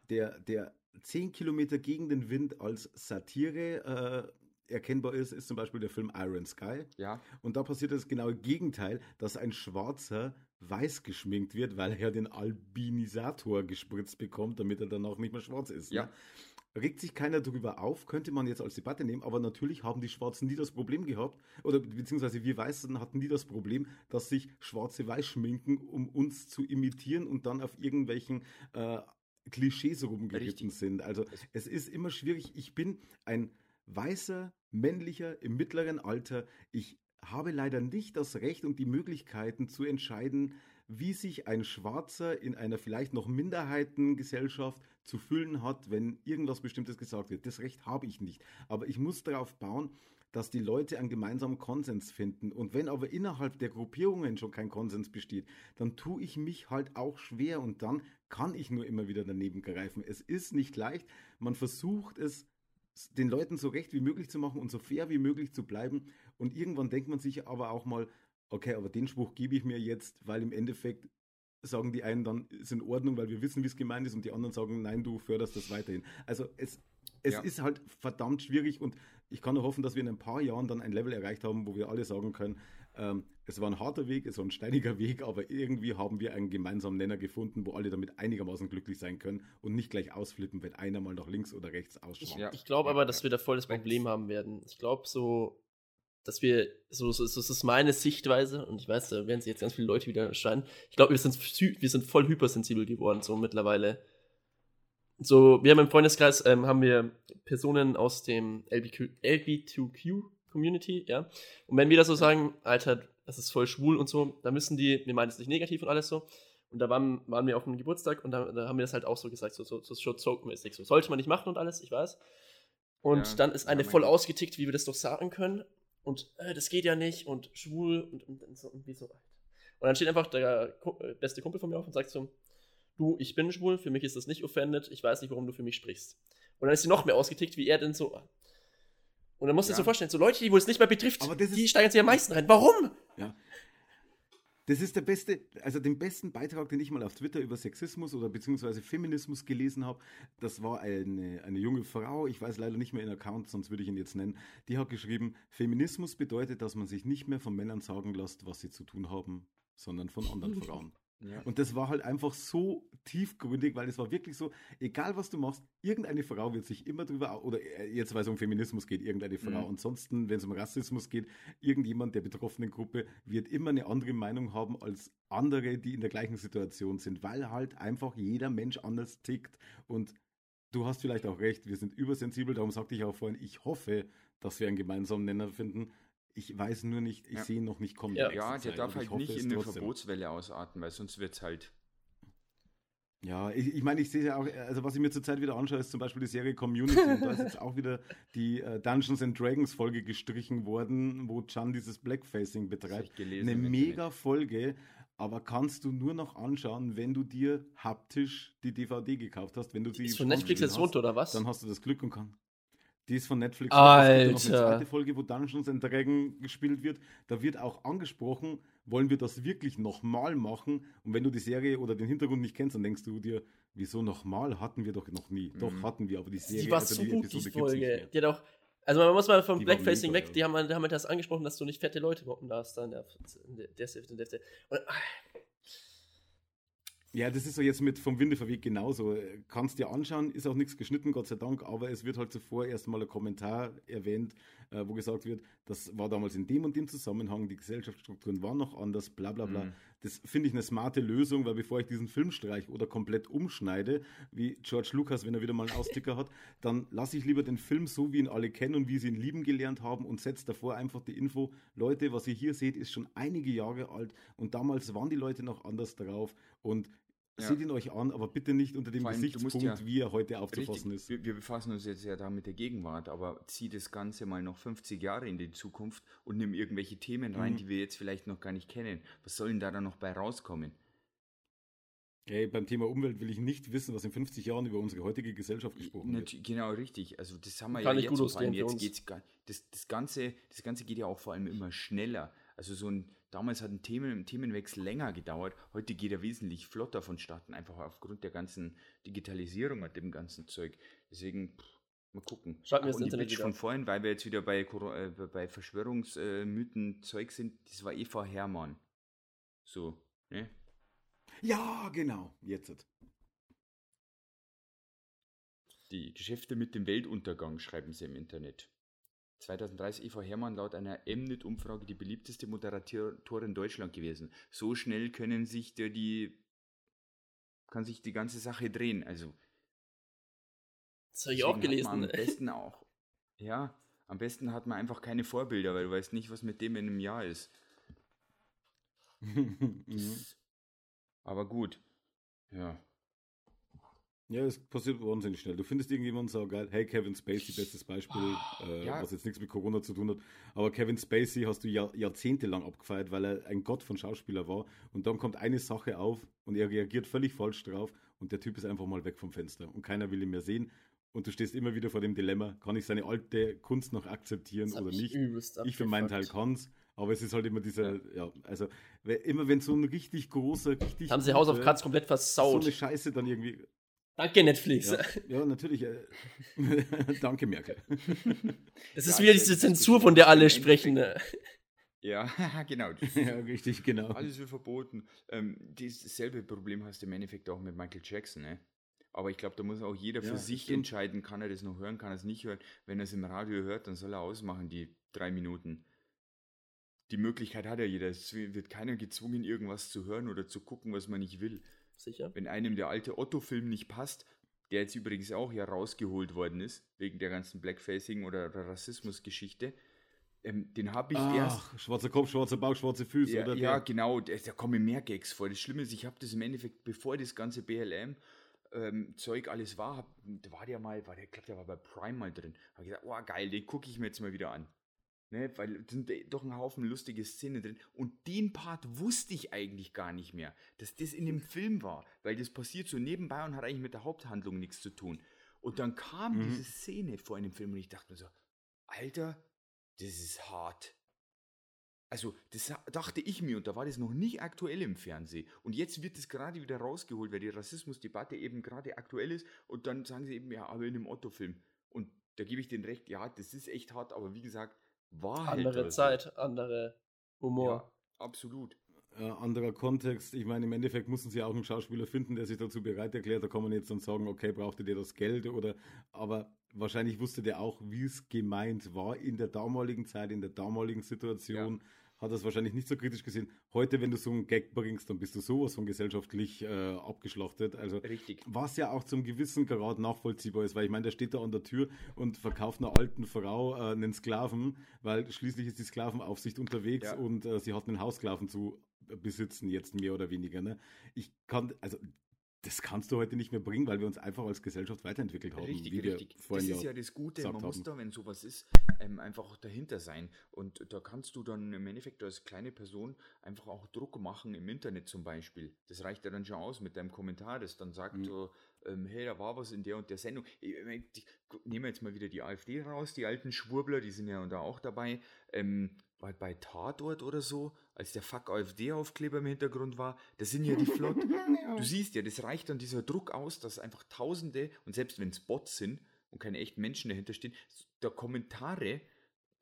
der, der 10 Kilometer gegen den Wind als Satire äh, erkennbar ist, ist zum Beispiel der Film Iron Sky. Ja, Und da passiert das genaue Gegenteil, dass ein Schwarzer weiß geschminkt wird, weil er ja den Albinisator gespritzt bekommt, damit er danach nicht mehr schwarz ist. Ja. Ne? Regt sich keiner darüber auf, könnte man jetzt als Debatte nehmen, aber natürlich haben die Schwarzen nie das Problem gehabt, oder beziehungsweise wir Weißen hatten nie das Problem, dass sich Schwarze weiß schminken, um uns zu imitieren und dann auf irgendwelchen äh, Klischees rumgeritten sind. Also Es- es ist immer schwierig. Ich bin ein weißer, männlicher im mittleren Alter. Ich habe leider nicht das Recht und die Möglichkeiten zu entscheiden, wie sich ein Schwarzer in einer vielleicht noch Minderheitengesellschaft zu fühlen hat, wenn irgendwas Bestimmtes gesagt wird. Das Recht habe ich nicht. Aber ich muss darauf bauen, dass die Leute einen gemeinsamen Konsens finden. Und wenn aber innerhalb der Gruppierungen schon kein Konsens besteht, dann tue ich mich halt auch schwer und dann kann ich nur immer wieder daneben greifen. Es ist nicht leicht. Man versucht es den Leuten so recht wie möglich zu machen und so fair wie möglich zu bleiben. Und irgendwann denkt man sich aber auch mal, okay, aber den Spruch gebe ich mir jetzt, weil im Endeffekt sagen die einen dann, ist in Ordnung, weil wir wissen, wie es gemeint ist, und die anderen sagen, nein, du förderst das weiterhin. Also es, es Ja. ist halt verdammt schwierig und ich kann nur hoffen, dass wir in ein paar Jahren dann ein Level erreicht haben, wo wir alle sagen können, ähm, es war ein harter Weg, es war ein steiniger Weg, aber irgendwie haben wir einen gemeinsamen Nenner gefunden, wo alle damit einigermaßen glücklich sein können und nicht gleich ausflippen, wenn einer mal nach links oder rechts Ich, ausschlägt. Ja. ich glaube aber, dass wir da voll das Problem haben werden. Ich glaube so, dass wir, so, so, so das ist meine Sichtweise und ich weiß, da werden sich jetzt ganz viele Leute wieder erscheinen. Ich glaube, wir sind, wir sind voll hypersensibel geworden, so mittlerweile. So, wir haben im Freundeskreis, ähm, haben wir Personen aus dem LBQ, LGBTQ-Community, ja. Und wenn wir da so sagen, Alter, das ist voll schwul und so, da müssen die, wir meinen es nicht negativ und alles so. Und da waren, waren wir auf einem Geburtstag und da, da haben wir das halt auch so gesagt, so, so, so, so joke-mäßig. So, sollte man nicht machen und alles, ich weiß. Und Ja, dann ist eine voll ausgetickt, wie wir das doch sagen können. Und äh, das geht ja nicht und schwul und, und, und so und wie so. Und dann steht einfach der äh, beste Kumpel von mir auf und sagt so, du, ich bin schwul, für mich ist das nicht offended, ich weiß nicht, warum du für mich sprichst. Und dann ist sie noch mehr ausgetickt, wie er denn so. Und dann musst du dir Ja. so vorstellen, so Leute, die wo es nicht mehr betrifft, die steigern sich am meisten rein. Warum? Das ist der beste, also den besten Beitrag, den ich mal auf Twitter über Sexismus oder beziehungsweise Feminismus gelesen habe. Das war eine, eine junge Frau, ich weiß leider nicht mehr ihren Account, sonst würde ich ihn jetzt nennen. Die hat geschrieben, Feminismus bedeutet, dass man sich nicht mehr von Männern sagen lässt, was sie zu tun haben, sondern von anderen Frauen. Ja. Und das war halt einfach so tiefgründig, weil es war wirklich so, egal was du machst, irgendeine Frau wird sich immer drüber, oder äh, jetzt, weil es um Feminismus geht, irgendeine Frau. Mhm. Ansonsten, wenn es um Rassismus geht, irgendjemand der betroffenen Gruppe wird immer eine andere Meinung haben als andere, die in der gleichen Situation sind, weil halt einfach jeder Mensch anders tickt. Und du hast vielleicht auch recht, wir sind übersensibel, darum sagte ich auch vorhin, ich hoffe, dass wir einen gemeinsamen Nenner finden. Ich weiß nur nicht, ich Ja. sehe ihn noch nicht kommen. Ja. die Ja, der Zeit, darf halt hoffe nicht in eine trotzdem. Verbotswelle ausarten, weil sonst wird es halt. Ja, ich, ich meine, ich sehe ja auch, also was ich mir zurzeit wieder anschaue, ist zum Beispiel die Serie Community. Und da ist jetzt auch wieder die äh, Dungeons and Dragons Folge gestrichen worden, wo Chan dieses Blackfacing betreibt. ich gelesen Eine mega Folge, aber kannst du nur noch anschauen, wenn du dir haptisch die DVD gekauft hast. Wenn du die Ist von Netflix jetzt runter, oder was? Dann hast du das Glück und kann. Die ist von Netflix. Alter. Es gibt ja noch eine zweite Folge, wo Dungeons and Dragons gespielt wird. Da wird auch angesprochen, wollen wir das wirklich nochmal machen? Und wenn du die Serie oder den Hintergrund nicht kennst, dann denkst du dir, wieso nochmal? Hatten wir doch noch nie. Doch, Mhm. hatten wir, aber die Serie, die war also so gut, die Episode gibt's nicht Folge. Die hat auch, also man muss mal vom Die Blackfacing weg, die haben, die haben halt das angesprochen, dass du nicht fette Leute mocken darfst da in der, in der, der, der, der, der. Und, ah, Ja, das ist so jetzt mit vom Winde verweht genauso. Kannst dir anschauen, ist auch nichts geschnitten, Gott sei Dank, aber es wird halt zuvor erst mal ein Kommentar erwähnt, äh, wo gesagt wird, das war damals in dem und dem Zusammenhang, die Gesellschaftsstrukturen waren noch anders, bla bla bla. Mhm. Das finde ich eine smarte Lösung, weil bevor ich diesen Film streiche oder komplett umschneide, wie George Lucas, wenn er wieder mal einen Austicker hat, dann lasse ich lieber den Film so, wie ihn alle kennen und wie sie ihn lieben gelernt haben und setze davor einfach die Info, Leute, was ihr hier seht, ist schon einige Jahre alt und damals waren die Leute noch anders drauf und Ja. seht ihn euch an, aber bitte nicht unter dem allem, Gesichtspunkt, ja- wie er heute aufzufassen Richtig, ist. wir, wir befassen uns jetzt ja da mit der Gegenwart, aber zieh das Ganze mal noch 50 Jahre in die Zukunft und nimm irgendwelche Themen rein, Mhm. die wir jetzt vielleicht noch gar nicht kennen. Was soll denn da dann noch bei rauskommen? Hey, beim Thema Umwelt will ich nicht wissen, was in 50 Jahren über unsere heutige Gesellschaft gesprochen wird. Genau, richtig. Also das haben wir Kann ja jetzt vor allem jetzt geht's das, das, Ganze, das Ganze geht ja auch vor allem immer schneller. Also so ein, damals hat ein Themen, Themenwechsel länger gedauert, heute geht er wesentlich flotter vonstatten, einfach aufgrund der ganzen Digitalisierung und dem ganzen Zeug. Deswegen, pff, mal gucken. Wir Ach, das und die Internet Bitch von vorhin, weil wir jetzt wieder bei, äh, bei Verschwörungsmythen Zeug sind, das war Eva Hermann. So, ne? Ja, genau, jetzt. Die Geschäfte mit dem Weltuntergang, schreiben sie im Internet. 2030 Eva Hermann laut einer Mnet-Umfrage die beliebteste Moderatorin in Deutschland gewesen. So schnell können sich der die kann sich die ganze Sache drehen. Also das habe ich auch gelesen. Am besten auch. Ja, am besten hat man einfach keine Vorbilder, weil du weißt nicht, was mit dem in einem Jahr ist. Mhm. Aber gut. Ja. Ja, es passiert wahnsinnig schnell. Du findest irgendjemanden so geil, hey, Kevin Spacey, bestes Beispiel, äh, ja. was jetzt nichts mit Corona zu tun hat. Aber Kevin Spacey hast du Jahr, jahrzehntelang abgefeiert, weil er ein Gott von Schauspieler war. Und dann kommt eine Sache auf und er reagiert völlig falsch drauf und der Typ ist einfach mal weg vom Fenster und keiner will ihn mehr sehen. Und du stehst immer wieder vor dem Dilemma, kann ich seine alte Kunst noch akzeptieren Das oder ich nicht? Ich für meinen Teil kann's, aber es ist halt immer dieser, ja, also immer wenn so ein richtig großer, richtig Haben sie House of Cards komplett so versaut. eine Scheiße dann irgendwie. Danke, Netflix. Ja, ja natürlich. Äh, danke, Merkel. Das ist Ja, wieder diese Zensur, von der alle sprechen. Ne? Ja, genau. ja, richtig, genau. Alles wird verboten. Ähm, dasselbe Problem hast du im Endeffekt auch mit Michael Jackson, ne? Aber ich glaube, da muss auch jeder für Ja, sich stimmt. entscheiden, kann er das noch hören, kann er es nicht hören. Wenn er es im Radio hört, dann soll er ausmachen, die drei Minuten. Die Möglichkeit hat ja jeder. Es wird keiner gezwungen, irgendwas zu hören oder zu gucken, was man nicht will. Sicher. Wenn einem der alte Otto-Film nicht passt, der jetzt übrigens auch ja rausgeholt worden ist, wegen der ganzen Blackfacing oder Rassismus-Geschichte, ähm, den habe ich erst Ach, schwarzer Kopf, schwarzer Bauch, schwarze Füße, ja, oder? ja, Der- genau, da, da kommen mehr Gags vor. Das Schlimme ist, ich habe das im Endeffekt, bevor das ganze BLM-Zeug alles war, hab, da war der mal, war der, ich glaube, der war bei Prime mal drin. Habe gesagt, oh geil, den gucke ich mir jetzt mal wieder an. Ne, weil sind doch ein Haufen lustige Szenen drin. Und den Part wusste ich eigentlich gar nicht mehr, dass das in dem Film war. Weil das passiert so nebenbei und hat eigentlich mit der Haupthandlung nichts zu tun. Und dann kam Mhm. diese Szene vor in dem Film und ich dachte mir so, Alter, das ist hart. Also, das dachte ich mir und da war das noch nicht aktuell im Fernsehen. Und jetzt wird es gerade wieder rausgeholt, weil die Rassismusdebatte eben gerade aktuell ist. Und dann sagen sie eben, ja, aber in einem Otto-Film. Und da gebe ich denen recht, ja, das ist echt hart, aber wie gesagt, war halt Andere also. Zeit, andere Humor. Ja, absolut. äh, anderer Kontext. Ich meine, im Endeffekt mussten sie auch einen Schauspieler finden, der sich dazu bereit erklärt. Da kann man jetzt dann sagen, okay, brauchte der das Geld oder, aber wahrscheinlich wusste der auch, wie es gemeint war in der damaligen Zeit, in der damaligen Situation. Hat das wahrscheinlich nicht so kritisch gesehen. Heute, wenn du so einen Gag bringst, dann bist du sowas von gesellschaftlich äh, abgeschlachtet. Also Richtig. was ja auch zum gewissen Grad nachvollziehbar ist, weil ich meine, der steht da an der Tür und verkauft einer alten Frau äh, einen Sklaven, weil schließlich ist die Sklavenaufsicht unterwegs Ja. und äh, sie hat einen Haussklaven zu besitzen, jetzt mehr oder weniger. Ne? Ich kann, also das kannst du heute nicht mehr bringen, weil wir uns einfach als Gesellschaft weiterentwickelt haben, Richtig, richtig. Das ist ja das Gute, man muss haben. da, wenn sowas ist, ähm, einfach auch dahinter sein. Und da kannst du dann im Endeffekt als kleine Person einfach auch Druck machen im Internet zum Beispiel. Das reicht ja dann schon aus mit deinem Kommentar, das dann sagt Mhm. so, ähm, hey, da war was in der und der Sendung. Ich, ich, ich, nehmen wir jetzt mal wieder die AfD raus, die alten Schwurbler, die sind ja da auch dabei. Ähm, bei, bei Tatort oder so, als der Fuck AfD-Aufkleber im Hintergrund war, das sind ja die flott. Du siehst ja, das reicht dann dieser Druck aus, dass einfach Tausende, und selbst wenn es Bots sind und keine echten Menschen dahinter stehen, da Kommentare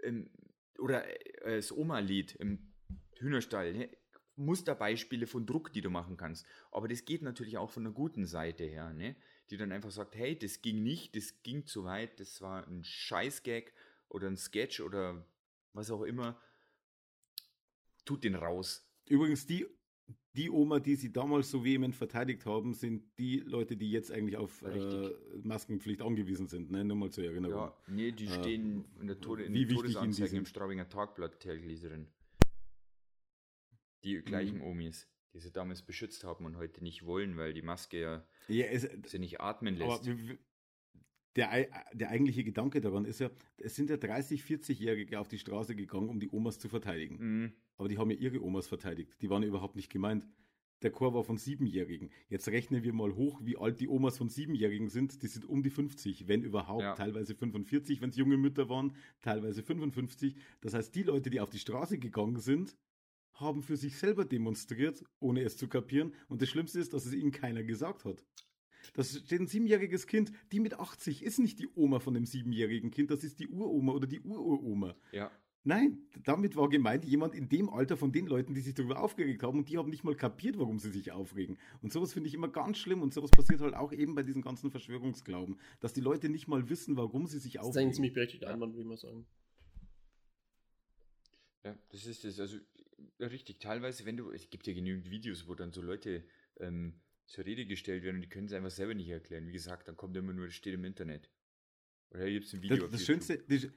ähm, oder äh, das Oma-Lied im Hühnerstall, ne, Musterbeispiele von Druck, die du machen kannst. Aber das geht natürlich auch von der guten Seite her, ne? die dann einfach sagt, hey, das ging nicht, das ging zu weit, das war ein Scheißgag oder ein Sketch oder was auch immer. Tut den raus. Übrigens, die, die Oma, die sie damals so vehement verteidigt haben, sind die Leute, die jetzt eigentlich auf äh. Maskenpflicht angewiesen sind. Ne? Nur mal zur Erinnerung. Ja, nee, die Äh, stehen in der Tode, in Todesanzeigen sind. im Straubinger Tagblatt täglich drin. Die gleichen Mhm. Omis, die sie damals beschützt haben und heute nicht wollen, weil die Maske ja Ja, es, sie nicht atmen aber lässt. w- der, der eigentliche Gedanke daran ist ja, es sind ja 30, 40-Jährige auf die Straße gegangen, um die Omas zu verteidigen. Mhm. Aber die haben ja ihre Omas verteidigt. Die waren ja überhaupt nicht gemeint. Der Chor war von Siebenjährigen. Jetzt rechnen wir mal hoch, wie alt die Omas von Siebenjährigen sind. Die sind um die 50, wenn überhaupt. Ja. Teilweise 45, wenn es junge Mütter waren. Teilweise 55. Das heißt, die Leute, die auf die Straße gegangen sind, haben für sich selber demonstriert, ohne es zu kapieren. Und das Schlimmste ist, dass es ihnen keiner gesagt hat. Das steht ein siebenjähriges Kind, die mit 80 ist nicht die Oma von dem siebenjährigen Kind, das ist die Uroma oder die Ururoma. Ja, Nein, damit war gemeint jemand in dem Alter von den Leuten, die sich darüber aufgeregt haben und die haben nicht mal kapiert, warum sie sich aufregen. Und sowas finde ich immer ganz schlimm und sowas passiert halt auch eben bei diesen ganzen Verschwörungsglauben, dass die Leute nicht mal wissen, warum sie sich Das ist ein aufregen. ziemlich berechtigter Einwand, würde ich mal sagen. ja, das ist es. Also richtig, teilweise, wenn du, es gibt ja genügend Videos, wo dann so Leute ähm, zur Rede gestellt werden und die können es einfach selber nicht erklären. Wie gesagt, dann kommt immer nur, das steht im Internet. Oder hier gibt es ein Video Das, das schönste, die,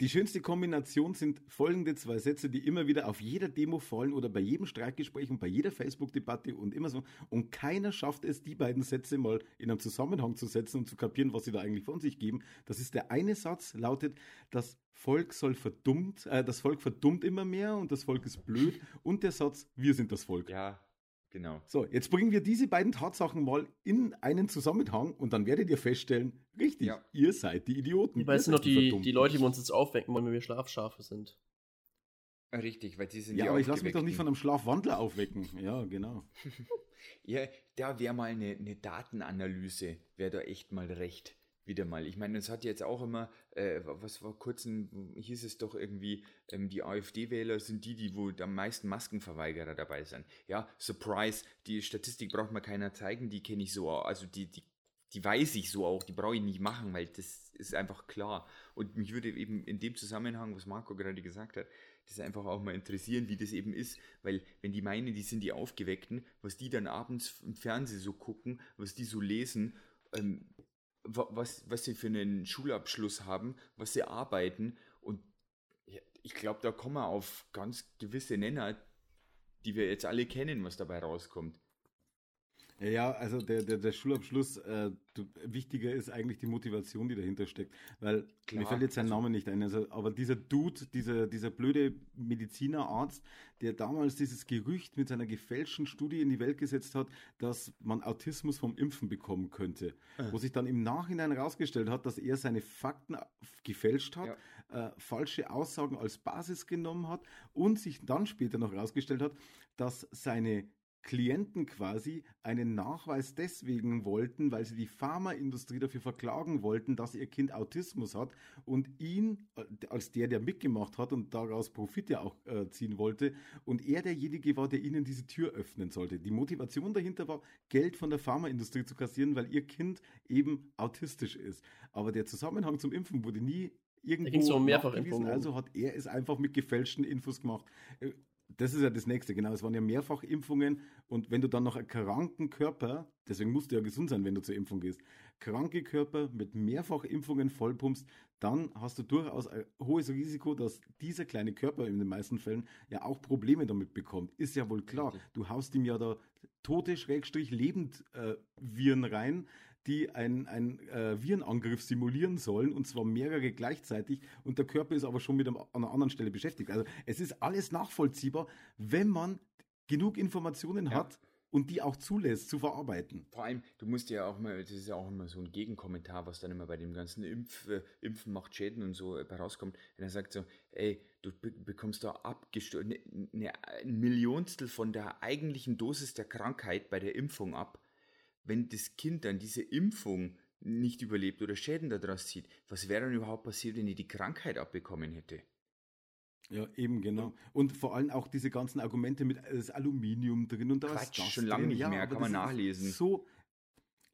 die schönste Kombination sind folgende zwei Sätze, die immer wieder auf jeder Demo fallen oder bei jedem Streikgespräch und bei jeder Facebook-Debatte und immer so. Und keiner schafft es, die beiden Sätze mal in einen Zusammenhang zu setzen und zu kapieren, was sie da eigentlich von sich geben. Das ist der eine Satz, lautet, das Volk soll verdummt, äh, das Volk verdummt immer mehr und das Volk ist blöd. Und der Satz, wir sind das Volk. Ja, Genau. So, jetzt bringen wir diese beiden Tatsachen mal in einen Zusammenhang und dann werdet ihr feststellen, richtig, Ja. ihr seid die Idioten. Ich weiß noch die, die Leute, die uns jetzt aufwecken wollen, wenn wir Schlafschafe sind. Richtig, weil die sind Ja, die aber ich lasse mich doch nicht von einem Schlafwandler aufwecken. Ja, genau. Ja, da wäre mal eine, eine Datenanalyse, wäre da echt mal recht. Wieder mal. Ich meine, es hat jetzt auch immer, äh, was vor kurzem hieß es doch irgendwie, ähm, die AfD-Wähler sind die, die wo am meisten Maskenverweigerer dabei sind. Ja, Surprise, die Statistik braucht mir keiner zeigen, die kenne ich so, also die, die, die weiß ich so auch, die brauche ich nicht machen, weil das ist einfach klar. Und mich würde eben in dem Zusammenhang, was Marco gerade gesagt hat, das einfach auch mal interessieren, wie das eben ist, weil wenn die meinen, die sind die Aufgeweckten, was die dann abends im Fernsehen so gucken, was die so lesen, ähm, was, was sie für einen Schulabschluss haben, was sie arbeiten und ich glaube, da kommen wir auf ganz gewisse Nenner, die wir jetzt alle kennen, was dabei rauskommt. Ja, Ja, also der, der, der Schulabschluss, äh, du, wichtiger ist eigentlich die Motivation, die dahinter steckt. Weil Klar, mir fällt jetzt sein also- Name nicht ein, also, aber dieser Dude, dieser, dieser blöde Medizinerarzt, der damals dieses Gerücht mit seiner gefälschten Studie in die Welt gesetzt hat, dass man Autismus vom Impfen bekommen könnte. Ah. Wo sich dann im Nachhinein herausgestellt hat, dass er seine Fakten gefälscht hat, äh, falsche Aussagen als Basis genommen hat und sich dann später noch herausgestellt hat, dass seine Klienten quasi einen Nachweis deswegen wollten, weil sie die Pharmaindustrie dafür verklagen wollten, dass ihr Kind Autismus hat und ihn äh, als der, der mitgemacht hat und daraus Profit ja auch äh, ziehen wollte und er derjenige war, der ihnen diese Tür öffnen sollte. Die Motivation dahinter war, Geld von der Pharmaindustrie zu kassieren, weil ihr Kind eben autistisch ist. Aber der Zusammenhang zum Impfen wurde nie irgendwo ging's um Mehrfachimpfungen. also hat er es einfach mit gefälschten Infos gemacht. Das ist ja das Nächste, genau. Es waren ja Mehrfachimpfungen und wenn du dann noch einen kranken Körper, deswegen musst du ja gesund sein, wenn du zur Impfung gehst, kranke Körper mit Mehrfachimpfungen vollpumpst, dann hast du durchaus ein hohes Risiko, dass dieser kleine Körper in den meisten Fällen ja auch Probleme damit bekommt. Ist ja wohl klar. Du haust ihm ja da tote, Schrägstrich, lebend äh, Viren rein, die einen äh, Virenangriff simulieren sollen, und zwar mehrere gleichzeitig, und der Körper ist aber schon mit einem, an einer anderen Stelle beschäftigt. Also es ist alles nachvollziehbar, wenn man genug Informationen Ja. hat und die auch zulässt zu verarbeiten. Vor allem, du musst ja auch mal, das ist ja auch immer so ein Gegenkommentar, was dann immer bei dem ganzen Impf, äh, Impfen macht Schäden und so äh, rauskommt. Wenn er sagt so, ey, du be bekommst da abgestorben, ne, ne, ein Millionstel von der eigentlichen Dosis der Krankheit bei der Impfung ab. Wenn das Kind dann diese Impfung nicht überlebt oder Schäden daraus zieht, was wäre dann überhaupt passiert, wenn er die Krankheit abbekommen hätte? Ja, eben, genau. Und vor allem auch diese ganzen Argumente mit äh, das Aluminium drin und da ist Quatsch, das schon lange nicht ja, mehr, kann man ist nachlesen. So,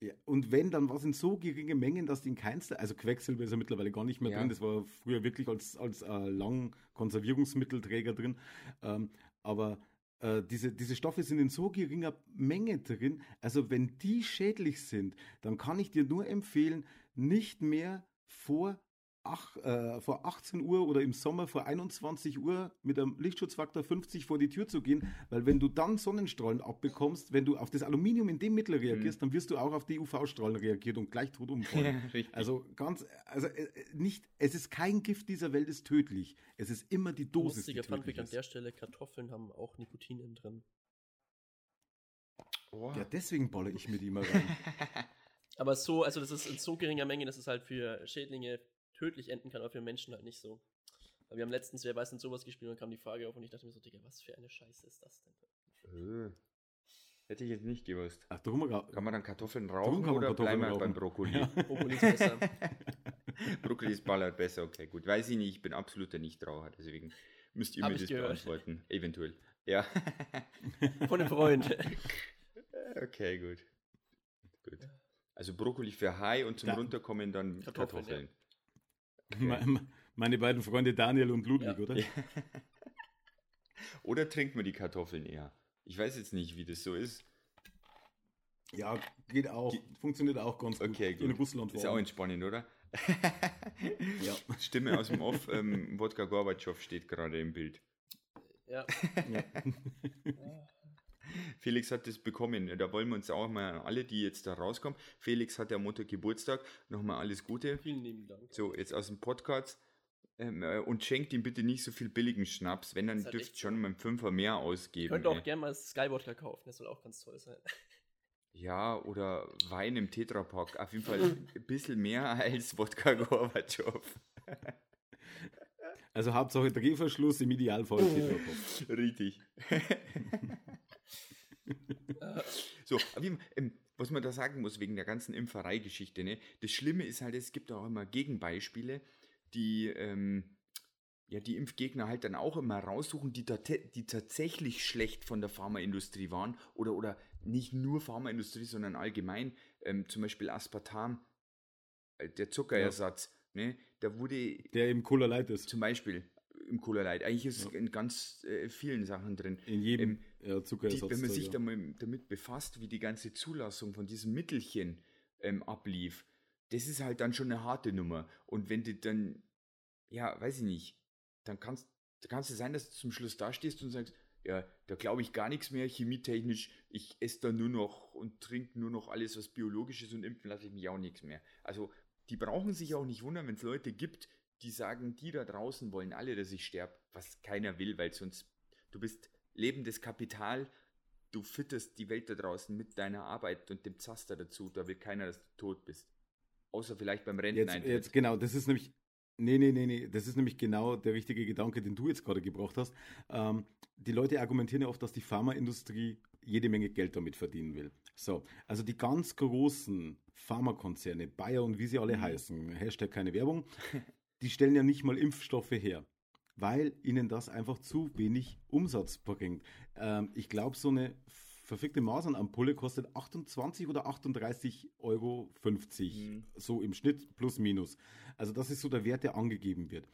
ja, und wenn, dann was in so geringe Mengen, dass die in keinster, also Quecksilber ist ja mittlerweile gar nicht mehr Ja. drin, das war früher wirklich als, als äh, lang Konservierungsmittelträger drin, ähm, aber äh, diese, diese Stoffe sind in so geringer Menge drin, also wenn die schädlich sind, dann kann ich dir nur empfehlen, nicht mehr vor ach, äh, vor 18 Uhr oder im Sommer vor 21 Uhr mit einem Lichtschutzfaktor 50 vor die Tür zu gehen, weil wenn du dann Sonnenstrahlen abbekommst, wenn du auf das Aluminium in dem Mittel reagierst, dann wirst du auch auf die UV-Strahlen reagiert und gleich tot umfallen. richtig. Also ganz, also äh, nicht, es ist kein Gift dieser Welt, ist tödlich. Es ist immer die Dosis, die Lustiger Funfact tödlich an der Stelle, Kartoffeln haben auch Nikotin innen drin. Oh. Ja, deswegen baller ich mir die immer rein. Aber so, also das ist in so geringer Menge, dass es halt für Schädlinge tödlich enden kann, aber für Menschen halt nicht so. Weil wir haben letztens, wer weiß denn sowas gespielt und kam die Frage auf und ich dachte mir so, Digga, was für eine Scheiße ist das denn? Äh, Hätte ich jetzt nicht gewusst. Ach, darum, Kann man dann Kartoffeln rauchen oder Kartoffeln bleiben wir beim. Brokkoli? Ja. Brokkoli ist besser. Brokkoli ist ballert besser, okay, gut. Weiß ich nicht, ich bin absoluter Nichtraucher, deswegen müsst ihr Hab mir ich das gehört. beantworten. Eventuell. Ja. Von einem Freund. okay, gut. Gut. Also Brokkoli für High und zum Da- Runterkommen dann Kartoffeln, Kartoffeln. Me- Meine beiden Freunde Daniel und Ludwig, Ja. oder? Ja. Oder trinkt man die Kartoffeln eher? Ich weiß jetzt nicht, wie das so ist. Ja, geht auch. Funktioniert auch ganz gut. Okay, gut. In Russland Ist auch entspannend, oder? Ja. Stimme aus dem Off, ähm, Wodka Gorbatschow steht gerade im Bild. Ja. Ja. Felix hat das bekommen. Da wollen wir uns auch mal an alle, die jetzt da rauskommen. Felix hat ja am Montag Geburtstag. Nochmal alles Gute. Vielen lieben Dank. So, jetzt aus dem Podcast. ähm, äh, und schenkt ihm bitte nicht so viel billigen Schnaps. Wenn, dann dürft schon mal einen Fünfer mehr ausgeben. Könnt ihr auch ey. gerne mal Skywalker kaufen, das soll auch ganz toll sein. Ja, oder Wein im Tetrapack. Auf jeden Fall ein bisschen mehr als Wodka Gorbatschow. Also Hauptsache Drehverschluss, im Idealfall Tetrapack. Richtig. So, aber wie, ähm, was man da sagen muss, wegen der ganzen Impferei-Geschichte, ne? Das Schlimme ist halt, es gibt auch immer Gegenbeispiele, die, ähm, ja, die Impfgegner halt dann auch immer raussuchen, die, die tatsächlich schlecht von der Pharmaindustrie waren oder, oder nicht nur Pharmaindustrie, sondern allgemein, ähm, zum Beispiel Aspartam, äh, der Zuckerersatz, ne? Da wurde Der im Cola Light ist. zum Beispiel im Cola Light, eigentlich ist es Ja. in ganz äh, vielen Sachen drin. In jedem Ähm, ja, Die, Zuckerersatz. wenn man sich damit befasst, wie die ganze Zulassung von diesem Mittelchen ähm, ablief, das ist halt dann schon eine harte Nummer. Und wenn du dann, ja, weiß ich nicht, dann kannst da kannst du sein, dass du zum Schluss da stehst und sagst, ja, da glaube ich gar nichts mehr, chemietechnisch, ich esse da nur noch und trinke nur noch alles, was biologisch ist und impfen lasse ich mich auch nichts mehr. Also, die brauchen sich auch nicht wundern, wenn es Leute gibt, die sagen, die da draußen wollen alle, dass ich sterbe, was keiner will, weil sonst, du bist lebendes Kapital, du fütterst die Welt da draußen mit deiner Arbeit und dem Zaster dazu, da will keiner, dass du tot bist. Außer vielleicht beim Jetzt, Renteneintritt. jetzt genau, das ist nämlich. Nee, nee, nee, nee, das ist nämlich genau der richtige Gedanke, den du jetzt gerade gebracht hast. Ähm, die Leute argumentieren ja oft, dass die Pharmaindustrie jede Menge Geld damit verdienen will. So, also die ganz großen Pharmakonzerne, Bayer und wie sie alle Mhm. heißen, Hashtag keine Werbung, die stellen ja nicht mal Impfstoffe her, weil ihnen das einfach zu wenig Umsatz bringt. Ähm, ich glaube, so eine verfickte Masernampulle kostet 28 oder 38,50 Euro, Mhm. so im Schnitt plus minus. Also das ist so der Wert, der angegeben wird.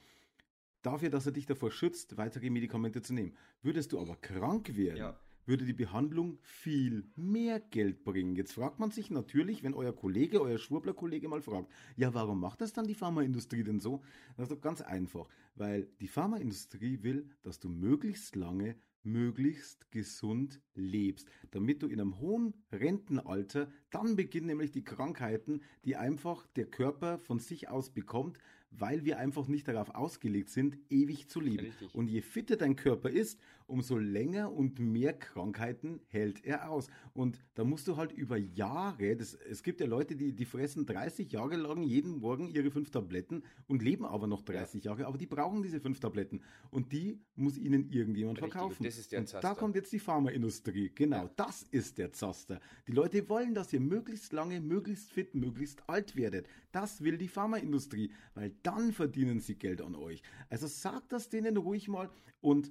Dafür, dass er dich davor schützt, weitere Medikamente zu nehmen. Würdest du aber krank werden, Ja. Würde die Behandlung viel mehr Geld bringen. Jetzt fragt man sich natürlich, wenn euer Kollege, euer Schwurbler-Kollege mal fragt, ja, warum macht das dann die Pharmaindustrie denn so? Das ist doch ganz einfach, weil die Pharmaindustrie will, dass du möglichst lange, möglichst gesund lebst, damit du in einem hohen Rentenalter, dann beginnen nämlich die Krankheiten, die einfach der Körper von sich aus bekommt, weil wir einfach nicht darauf ausgelegt sind, ewig zu leben. Richtig. Und je fitter dein Körper ist, umso länger und mehr Krankheiten hält er aus. Und da musst du halt über Jahre, das, es gibt ja Leute, die, die fressen 30 Jahre lang jeden Morgen ihre fünf Tabletten und leben aber noch 30 Jahre, aber die brauchen diese fünf Tabletten. Und die muss ihnen irgendjemand Richtig, verkaufen. das ist der und da Zaster. kommt jetzt die Pharmaindustrie. Genau, Ja. das ist der Zaster. Die Leute wollen, dass ihr möglichst lange, möglichst fit, möglichst alt werdet. Das will die Pharmaindustrie, weil dann verdienen sie Geld an euch. Also sagt das denen ruhig mal und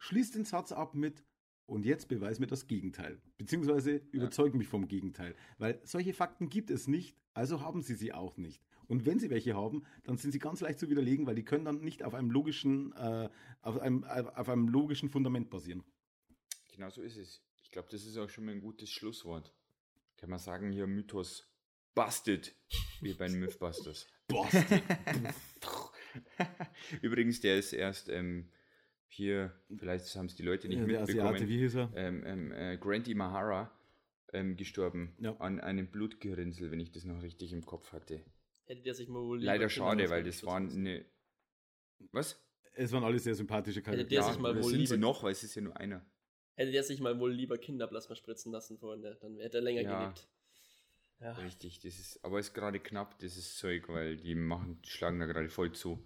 schließt den Satz ab mit und jetzt beweis mir das Gegenteil. Beziehungsweise überzeug mich vom Gegenteil. Weil solche Fakten gibt es nicht, also haben sie sie auch nicht. Und wenn sie welche haben, dann sind sie ganz leicht zu widerlegen, weil die können dann nicht auf einem logischen, äh, auf einem, auf einem logischen Fundament basieren. Genau so ist es. Ich glaube, das ist auch schon mal ein gutes Schlusswort. Kann man sagen, hier Mythos busted, wie bei den Mythbusters. Bastard. Übrigens, der ist erst ähm, hier, vielleicht haben es die Leute nicht Ja, der mitbekommen, Asiate, wie hieß er? ähm, ähm, äh, Grant Imahara ähm, gestorben Ja. an einem Blutgerinnsel, wenn ich das noch richtig im Kopf hatte. Hätte der sich mal wohl Leider schade, weil das waren eine... Was? Es waren alle sehr sympathische Hätte der Charaktere. sich mal wohl sind sie noch, weil es ist ja nur einer. Hätte der sich mal wohl lieber Kinderplasma spritzen lassen, Freunde. Dann hätte er länger Ja. gelebt. Ja. Richtig, das ist, aber ist gerade knapp, dieses Zeug, weil die machen, schlagen da gerade voll zu.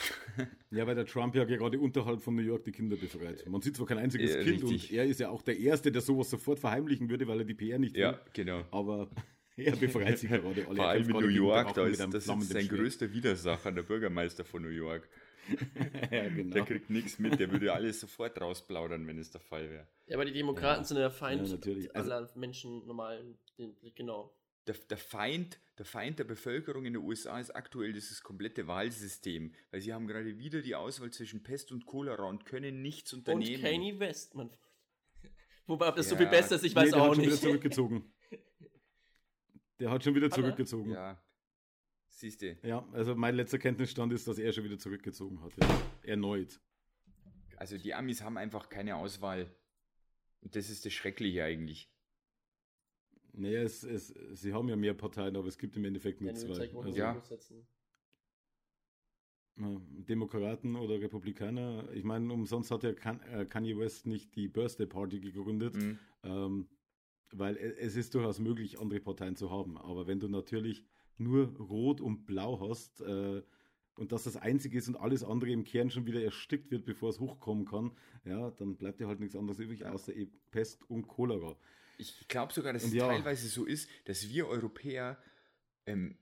Ja, weil der Trump ja gerade unterhalb von New York die Kinder befreit. Man sieht zwar kein einziges Ja, Kind richtig. und er ist ja auch der Erste, der sowas sofort verheimlichen würde, weil er die PR nicht Ja, will. genau. Aber er befreit sich gerade alle. Vor allem in New York, da ist, das ist sein größter Widersacher, der Bürgermeister von New York. ja, genau. Der kriegt nichts mit, der würde alles sofort rausplaudern, wenn es der Fall wäre. Ja, aber die Demokraten Ja. sind der Feind Ja, natürlich. Also- aller Menschen normalen. Genau. Der, der, Feind, der Feind der Bevölkerung in den USA ist aktuell dieses komplette Wahlsystem, weil sie haben gerade wieder die Auswahl zwischen Pest und Cholera und können nichts Und unternehmen. Kanye West, man. Wobei, ob das so Ja, viel besser ist, ich weiß nee, der auch hat schon wieder nicht. zurückgezogen. Der hat schon wieder er? zurückgezogen. Ja. Ja, siehst du. also mein letzter Kenntnisstand ist, dass er schon wieder zurückgezogen hat. Ja. Erneut. Also die Amis haben einfach keine Auswahl. Und das ist das Schreckliche eigentlich. Naja, es, es, sie haben ja mehr Parteien, aber es gibt im Endeffekt nur Ja, nur zwei. Also, Ja. Demokraten oder Republikaner. Ich meine, umsonst hat ja äh, Kanye West nicht die Birthday Party gegründet, mhm. ähm, weil e, es ist durchaus möglich, andere Parteien zu haben. Aber wenn du natürlich nur Rot und Blau hast äh, und das das Einzige ist und alles andere im Kern schon wieder erstickt wird, bevor es hochkommen kann, ja, dann bleibt dir halt nichts anderes übrig, außer e Pest und Cholera. Ich glaube sogar, dass und es ja, teilweise so ist, dass wir Europäer ähm,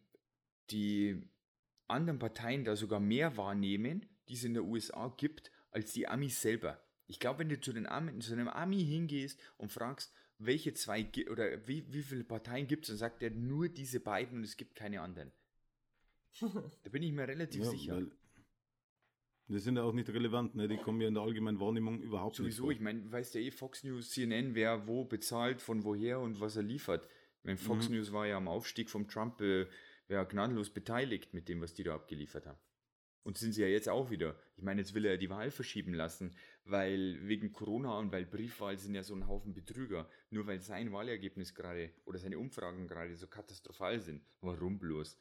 die anderen Parteien da sogar mehr wahrnehmen, die es in der USA gibt, als die Amis selber. Ich glaube, wenn du zu, den Ami, zu einem Ami hingehst und fragst, welche zwei oder wie, wie viele Parteien gibt es, dann sagt er nur diese beiden und es gibt keine anderen. da bin ich mir relativ ja, sicher. Die sind ja auch nicht relevant, ne? die kommen ja in der allgemeinen Wahrnehmung überhaupt Sowieso, nicht. Sowieso, ich meine, weißt ja eh, Fox News, CNN, wer wo bezahlt, von woher und was er liefert. Ich meine, Fox mhm. News war ja am Aufstieg vom Trump äh, ja, gnadenlos beteiligt mit dem, was die da abgeliefert haben. Und sind sie ja jetzt auch wieder. Ich meine, jetzt will er die Wahl verschieben lassen, weil wegen Corona und weil Briefwahl sind ja so ein Haufen Betrüger. Nur weil sein Wahlergebnis gerade oder seine Umfragen gerade so katastrophal sind. Warum bloß?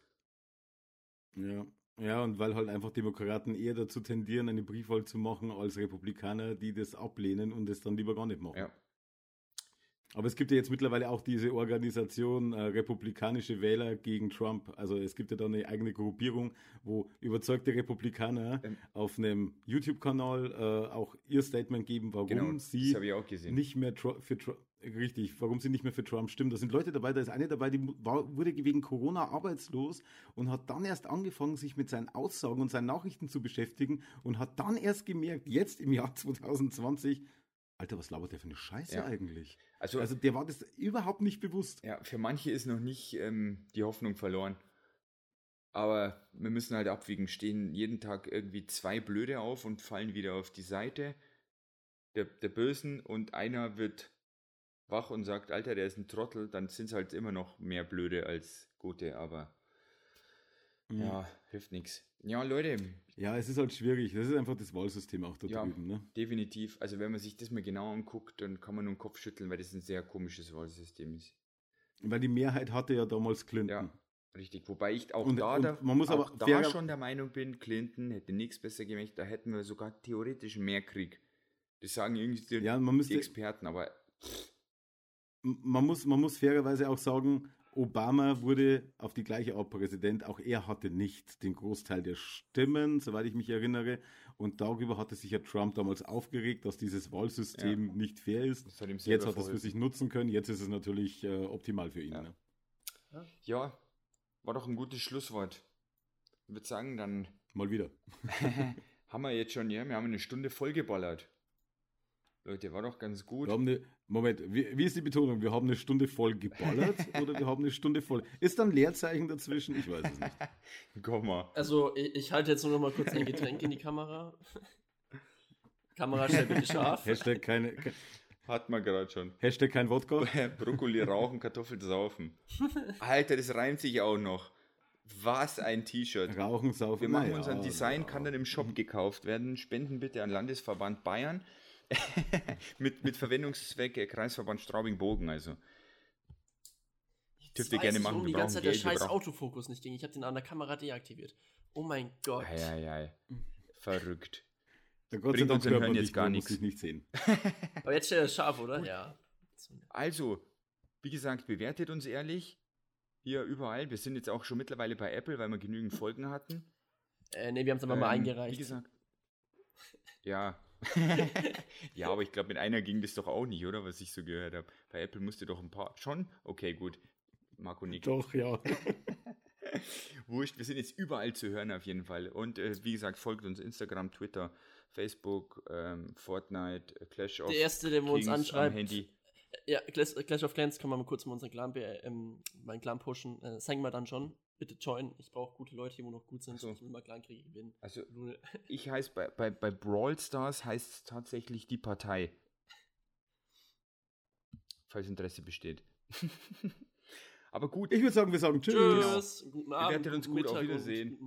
Ja. Ja, und weil halt einfach Demokraten eher dazu tendieren, eine Briefwahl zu machen, als Republikaner, die das ablehnen und es dann lieber gar nicht machen. Ja, aber es gibt ja jetzt mittlerweile auch diese Organisation äh, Republikanische Wähler gegen Trump. Also es gibt ja da eine eigene Gruppierung, wo überzeugte Republikaner ähm, auf einem YouTube-Kanal äh, auch ihr Statement geben, warum genau, sie nicht mehr für Trump Richtig, warum sie nicht mehr für Trump stimmen. Da sind Leute dabei, da ist eine dabei, die war, wurde wegen Corona arbeitslos und hat dann erst angefangen, sich mit seinen Aussagen und seinen Nachrichten zu beschäftigen und hat dann erst gemerkt, jetzt im Jahr 2020, Alter, was labert der für eine Scheiße ja. eigentlich? Also, also der war das überhaupt nicht bewusst. Ja, für manche ist noch nicht ähm, die Hoffnung verloren. Aber wir müssen halt abwiegen. Stehen jeden Tag irgendwie zwei Blöde auf und fallen wieder auf die Seite der, der Bösen und einer wird wach und sagt, Alter, der ist ein Trottel, dann sind es halt immer noch mehr Blöde als Gute, aber mhm. ja, hilft nichts. Ja, Leute. Ja, es ist halt schwierig. Das ist einfach das Wahlsystem auch da ja, drüben. Ne? Definitiv. Also wenn man sich das mal genau anguckt, dann kann man nur den Kopf schütteln, weil das ein sehr komisches Wahlsystem ist. Weil die Mehrheit hatte ja damals Clinton. Ja, richtig. Wobei ich auch und, da, und da, man muss aber da schon der Meinung bin, Clinton hätte nichts besser gemacht. Da hätten wir sogar theoretisch mehr Krieg. Das sagen irgendwie die, ja, man müsste, die Experten, aber... Man muss, man muss fairerweise auch sagen, Obama wurde auf die gleiche Art Präsident. Auch er hatte nicht den Großteil der Stimmen, soweit ich mich erinnere. Und darüber hatte sich ja Trump damals aufgeregt, dass dieses Wahlsystem ja. nicht fair ist. Hat Jetzt hat er es für sich nutzen können. Jetzt ist es natürlich äh, optimal für ihn. Ja. Ne? ja, war doch ein gutes Schlusswort. Ich würde sagen, dann. Mal wieder. haben wir jetzt schon, ja, wir haben eine Stunde vollgeballert. Leute, war doch ganz gut. Wir haben eine, Moment, wie, wie, ist die Betonung? Wir haben eine Stunde voll geballert oder wir haben eine Stunde voll. Ist da ein Leerzeichen dazwischen? Ich weiß es nicht. Komm mal. Also, ich, ich halte jetzt nur noch mal kurz ein Getränk in die Kamera. Kamera stellt bitte scharf. Hashtag keine. Hat man gerade schon. Hashtag kein Wodka. Brokkoli rauchen, Kartoffeln saufen. Alter, das reimt sich auch noch. Was ein T-Shirt. Rauchen, saufen. Wir machen uns ein Design, kann dann im Shop gekauft werden. Spenden bitte an Landesverband Bayern. mit, mit Verwendungszweck Kreisverband Straubing-Bogen, also. Ich dürfte gerne machen. Warum die ganze Zeit der scheiß Autofokus nicht ging. Ich habe den an der Kamera deaktiviert. Oh mein Gott. Ei, ei, ei. Verrückt. Der Gott Bringt uns hören jetzt gar nichts. nicht sehen. Aber jetzt steht er scharf, oder? Ja. Also, wie gesagt, bewertet uns ehrlich. Hier überall. Wir sind jetzt auch schon mittlerweile bei Apple, weil wir genügend Folgen hatten. Äh, ne, wir haben es aber ähm, mal eingereicht. Wie gesagt. Ja, ja, aber ich glaube, mit einer ging das doch auch nicht, oder? Was ich so gehört habe. Bei Apple musste doch ein paar. Schon? Okay, gut. Marco Nick. Doch, ja. Wurscht, wir sind jetzt überall zu hören auf jeden Fall. Und äh, wie gesagt, folgt uns Instagram, Twitter, Facebook, ähm, Fortnite, äh, Clash of Der erste, der uns anschreibt. Handy. Ja, Clash, Clash of Clans kann man mal kurz mal unseren Clan, ähm, meinen Clan pushen. Äh, sagen wir dann schon bitte join. Ich brauche gute Leute, die noch gut sind. So. Ich will mal Clankriege gewinnen. Also, ich heiße bei, bei, bei Brawl Stars heißt es tatsächlich die Partei. Falls Interesse besteht. Aber gut. Ich würde sagen, wir sagen Tschüss. Tschüss. Guten Abend. Ihr werdet uns gut. Mittag auf Wiedersehen.